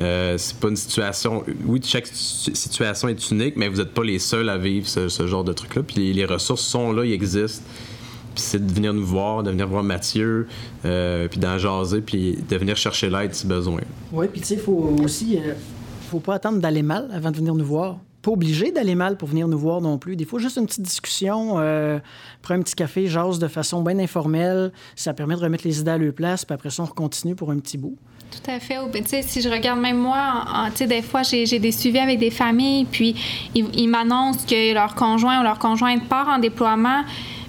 euh, c'est pas une situation. Oui, chaque si- situation est unique, mais vous n'êtes pas les seuls à vivre ce, genre de truc-là. Puis les, ressources sont là, ils existent. Puis c'est de venir nous voir, de venir voir Mathieu, euh, puis d'en jaser, puis de venir chercher l'aide si besoin. Oui, puis tu sais, faut aussi. euh, faut pas attendre d'aller mal avant de venir nous voir. Pas obligé d'aller mal pour venir nous voir non plus. Des fois, juste une petite discussion, euh, prends un petit café, jase de façon bien informelle. Ça permet de remettre les idées à leur place, puis après ça, on continue pour un petit bout. Tout à fait. Ben, si je regarde même moi, en- des fois, j'ai j'ai des suivis avec des familles, puis ils, ils m'annoncent que leur conjoint ou leur conjointe part en déploiement.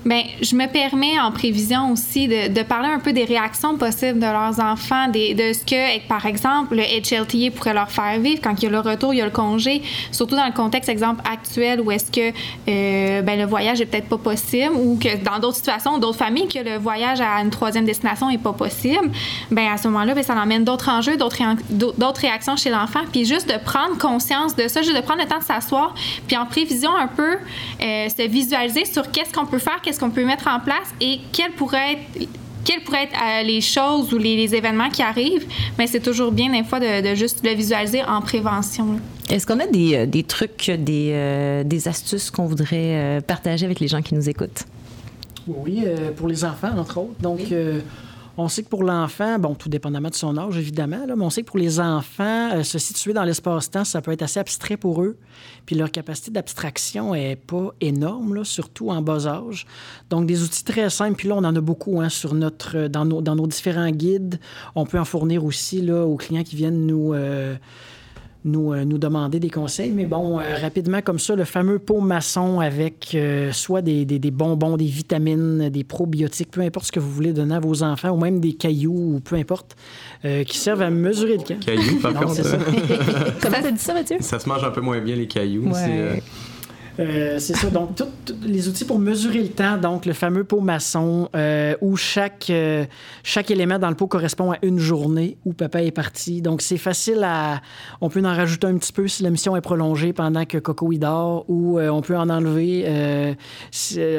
Bien, je me permets en prévision aussi de, de parler un peu des réactions possibles de leurs enfants, des- de ce que, par exemple, le HLTA pourrait leur faire vivre quand il y a le retour, il y a le congé, surtout dans le contexte, exemple, actuel où est-ce que euh, ben, le voyage est peut-être pas possible ou que dans d'autres situations, d'autres familles, que le voyage à une troisième destination est pas possible, ben à ce moment-là, ben, ça emmène d'autres enjeux, d'autres réactions chez l'enfant. Puis juste de prendre conscience de ça, juste de prendre le temps de s'asseoir, puis en prévision un peu, euh, se visualiser sur qu'est-ce qu'on peut faire, qu'est-ce qu'on peut mettre en place et quelles pourraient être quelles pourraient être euh, les choses ou les, les événements qui arrivent, mais c'est toujours bien des fois de, de juste le visualiser en prévention. Est-ce qu'on a des, euh, des trucs, des, euh, des astuces qu'on voudrait euh, partager avec les gens qui nous écoutent? Oui, euh, pour les enfants, entre autres. Donc, euh, on sait que pour l'enfant, bon, tout dépendamment de son âge, évidemment, là, mais on sait que pour les enfants, euh, se situer dans l'espace-temps, ça peut être assez abstrait pour eux. Puis leur capacité d'abstraction est pas énorme, surtout en bas âge. Donc, des outils très simples. Puis là, on en a beaucoup hein, sur notre, dans, nos, dans nos différents guides. On peut en fournir aussi là, aux clients qui viennent nous. euh, nous, euh, nous demander des conseils. Mais bon, euh, rapidement comme ça, le fameux pot maçon avec euh, soit des, des- des bonbons, des vitamines, des probiotiques, peu importe ce que vous voulez donner à vos enfants, ou même des cailloux, ou peu importe, euh, qui servent à mesurer le camp. Cailloux, par Non, contre, c'est ça. Comment t'as dit ça, Mathieu? ça se mange un peu moins bien les cailloux. Ouais. C'est, euh, c'est ça. Donc, tous les outils pour mesurer le temps, donc le fameux pot maçon, euh, où chaque, euh, chaque élément dans le pot correspond à une journée où papa est parti. Donc, c'est facile à. On peut en rajouter un petit peu si la mission est prolongée pendant que Coco y dort, ou on peut en enlever.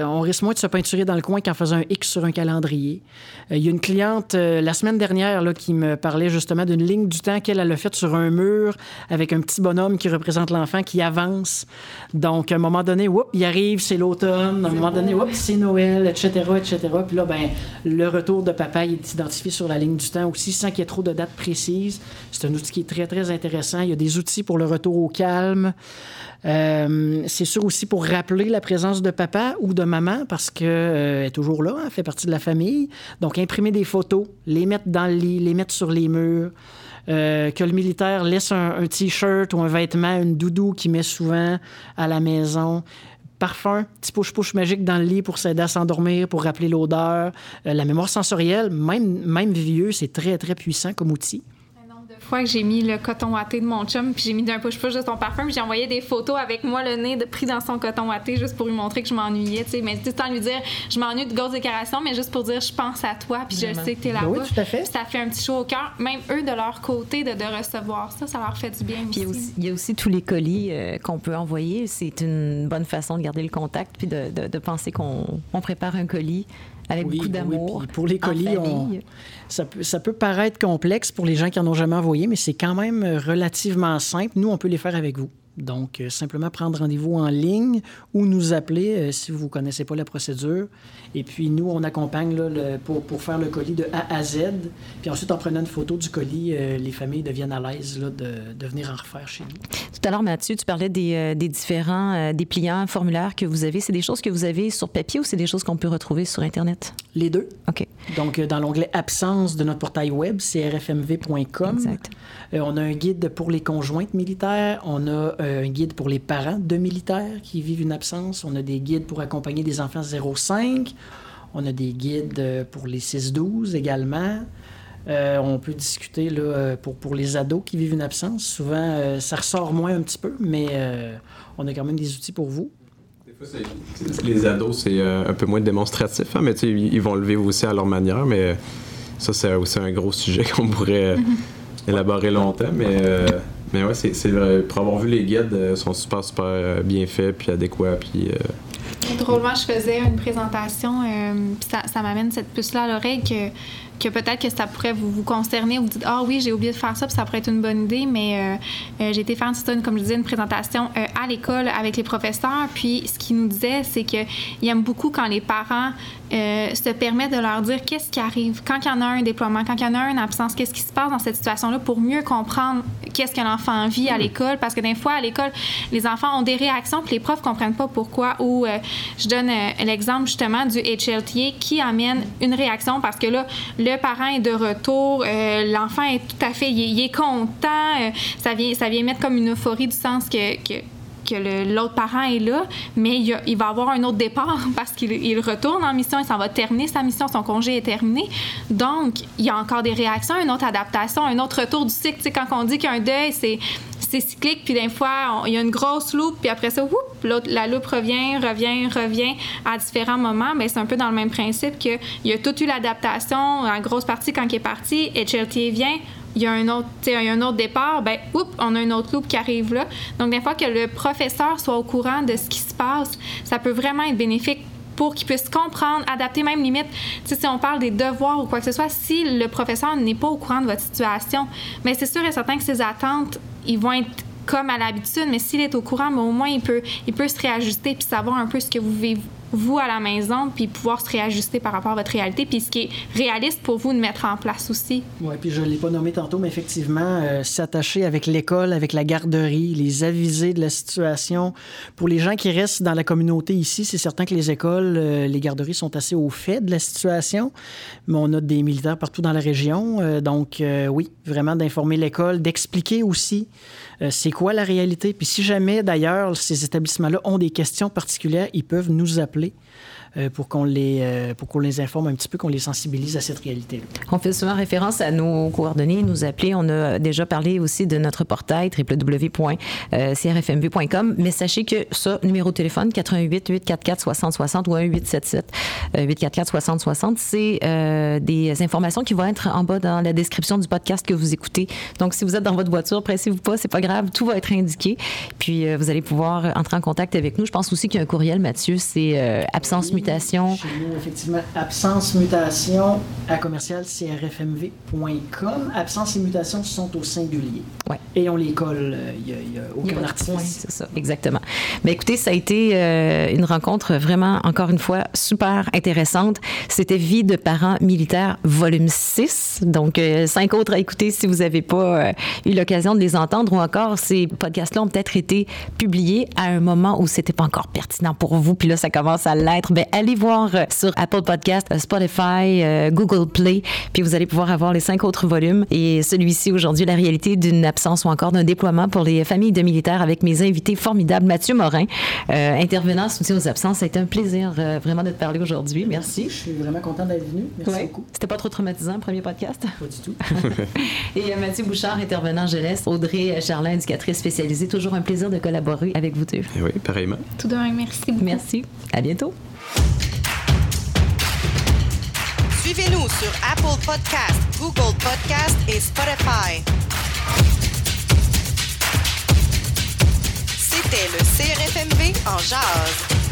on risque moins de se peinturer dans le coin qu'en faisant un X sur un calendrier. Il y a une cliente la semaine dernière là, qui me parlait justement d'une ligne du temps qu'elle elle a faite sur un mur avec un petit bonhomme qui représente l'enfant qui avance. Donc, un moment donné, whoop, il arrive, c'est l'automne. À un moment donné, c'est Noël, etc., etc. Puis là, ben, le retour de papa il est identifié sur la ligne du temps aussi, sans qu'il y ait trop de dates précises. C'est un outil qui est très, très intéressant. Il y a des outils pour le retour au calme. Euh, c'est sûr aussi pour rappeler la présence de papa ou de maman parce qu'elle est toujours là, hein, elle fait partie de la famille. Donc, imprimer des photos, les mettre dans le lit, les mettre sur les murs. Euh, que le militaire laisse un, T-shirt ou un vêtement, une doudou qu'il met souvent à la maison. Parfum, petit push-push magique dans le lit pour s'aider à s'endormir, pour rappeler l'odeur. Euh, la mémoire sensorielle, même, même vieux, c'est très, très puissant comme outil fois que j'ai mis le coton watté de mon chum, puis j'ai mis d'un push-push de son parfum, puis j'ai envoyé des photos avec moi le nez de, pris dans son coton watté juste pour lui montrer que je m'ennuyais, tu sais. Mais tout le lui dire, je m'ennuie de grosses déclarations, mais juste pour dire, je pense à toi, puis je sais que t'es là-bas. Ben oui, tout à fait. ça fait un petit chaud au cœur. Même eux, de leur côté, de, de recevoir ça, ça leur fait du bien Puis aussi. il y a aussi tous les colis euh, qu'on peut envoyer. C'est une bonne façon de garder le contact, puis de, de- de penser qu'on on prépare un colis avec Oui, beaucoup oui, d'amour. pour les en colis, on-. Ça, peut, paraître complexe pour les gens qui en ont jamais envoyé, mais c'est quand même euh, relativement simple. Nous, on peut les faire avec vous. Donc, euh, simplement prendre rendez-vous en ligne ou nous appeler euh, si vous ne connaissez pas la procédure. Et puis, nous, on accompagne là, le- pour, pour faire le colis de A à Z. Puis ensuite, en prenant une photo du colis, euh, les familles deviennent à l'aise de, de venir en refaire chez nous. Tout à l'heure, Mathieu, tu parlais des, euh, des différents euh, dépliants, formulaires que vous avez. C'est des choses que vous avez sur papier ou c'est des choses qu'on peut retrouver sur Internet? Les deux. OK. Donc, euh, dans l'onglet Absence de notre portail web, crfmv.com, Exact. euh, on a un guide pour les conjointes militaires, on a un guide pour les parents de militaires qui vivent une absence, on a des guides pour accompagner des enfants 0-5, on a des guides euh, pour les 6-12 également. Euh, on peut discuter là, euh, pour, pour les ados qui vivent une absence. Souvent, euh, ça ressort moins un petit peu, mais euh, on a quand même des outils pour vous. Des fois, c'est- Les ados, c'est euh, un peu moins démonstratif, hein, mais ils vont le vivre aussi à leur manière. Mais ça, c'est aussi un gros sujet qu'on pourrait euh, élaborer longtemps. Mais, euh, mais ouais, c'est vrai. Pour avoir vu les guides, euh, sont super, super euh, bien faits, puis adéquats, puis. euh, Drôlement, je faisais une présentation, ça, ça m'amène cette puce-là à l'oreille que, que peut-être que ça pourrait vous, vous concerner. Vous dites, ah oui, j'ai oublié de faire ça, puis ça pourrait être une bonne idée, mais euh, euh, j'ai été faire, une- comme je disais, une présentation euh, à l'école avec les professeurs. Puis ce qu'ils nous disaient, c'est qu'ils aiment beaucoup quand les parents euh, se permettent de leur dire qu'est-ce qui arrive, quand il y en a un déploiement, quand il y en a un une absence, qu'est-ce qui se passe dans cette situation-là pour mieux comprendre qu'est-ce que l'enfant vit à l'école? Parce que des fois, à l'école, les enfants ont des réactions, puis les profs comprennent pas pourquoi. Ou euh, je donne l'exemple justement du HLTA qui amène une réaction parce que là, le parent est de retour, euh, l'enfant est tout à fait, il est, content, euh, ça, vient, ça vient mettre comme une euphorie du sens que. que que le- l'autre parent est là, mais il, va avoir un autre départ parce qu'il il retourne en mission, il s'en va terminer sa mission, son congé est terminé. Donc, il y a encore des réactions, une autre adaptation, un autre retour du cycle. Quand on dit qu'un deuil, c'est c'est cyclique, puis des fois, il y a une grosse loupe, puis après ça, la loupe revient, revient, revient à différents moments. Mais c'est un peu dans le même principe qu'il y a tout eu l'adaptation, en grosse partie quand il est parti, HLT vient, il y a un autre, il y a un autre départ, ben, oups, on a une autre loupe qui arrive là. Donc, des fois, que le professeur soit au courant de ce qui se passe, ça peut vraiment être bénéfique pour qu'il puisse comprendre, adapter, même limite, si on parle des devoirs ou quoi que ce soit, si le professeur n'est pas au courant de votre situation, mais c'est sûr et certain que ses attentes, ils vont être comme à l'habitude, mais s'il est au courant, au moins il peut, il peut se réajuster puis savoir un peu ce que vous vivez vous à la maison, puis pouvoir se réajuster par rapport à votre réalité, puis ce qui est réaliste pour vous de mettre en place aussi. Oui, puis je ne l'ai pas nommé tantôt, mais effectivement, euh, s'attacher avec l'école, avec la garderie, les aviser de la situation. Pour les gens qui restent dans la communauté ici, c'est certain que les écoles, euh, les garderies sont assez au fait de la situation, mais on a des militaires partout dans la région. euh, donc, oui, vraiment d'informer l'école, d'expliquer aussi c'est quoi la réalité? Puis si jamais, d'ailleurs, ces établissements-là ont des questions particulières, ils peuvent nous appeler euh, pour qu'on les, euh, pour les informe un petit peu, qu'on les sensibilise à cette réalité-là. On fait souvent référence à nos coordonnées, nous appeler. On a déjà parlé aussi de notre portail www.crfmv.com. Mais sachez que ça, numéro de téléphone 88 844 60 60 ou 1 877 euh, 844 60 60, c'est euh, des informations qui vont être en bas dans la description du podcast que vous écoutez. Donc, si vous êtes dans votre voiture, pressez-vous pas, c'est pas grave, tout va être indiqué. Puis, euh, vous allez pouvoir entrer en contact avec nous. Je pense aussi qu'il y a un courriel, Mathieu, c'est euh, absence mutation. Chez nous, effectivement, absence mutation à commercial crfmv.com. Absence et mutation sont au singulier. Ouais. Et on les colle, euh, il n'y a, aucun artifice. c'est ça, exactement. Mais écoutez, ça a été euh, une rencontre vraiment, encore une fois, super intéressante. C'était Vie de parents militaires, volume 6. Donc, euh, cinq autres à écouter si vous n'avez pas euh, eu l'occasion de les entendre ou encore ces podcasts-là ont peut-être été publiés à un moment où c'était pas encore pertinent pour vous. Puis là, ça commence commence à l'être, ben, allez voir euh, sur Apple Podcast, euh, Spotify, euh, Google Play, puis vous allez pouvoir avoir les cinq autres volumes. Et celui-ci, aujourd'hui, la réalité d'une absence ou encore d'un déploiement pour les familles de militaires avec mes invités formidables. Mathieu Morin, euh, intervenant soutien aux absences. Ça a été un plaisir euh, vraiment de te parler aujourd'hui. Merci. Je suis vraiment content d'être venu. Merci Ouais. beaucoup. C'était pas trop traumatisant, premier podcast? Pas du tout. Et euh, Mathieu Bouchard, intervenant jeunesse. Audrey Charlin, éducatrice spécialisée. Toujours un plaisir de collaborer avec vous deux. Et oui, pareillement. Tout de même, merci beaucoup. Merci. À bientôt. Suivez-nous sur Apple Podcast, Google Podcast et Spotify. C'était le CRFMV en jazz.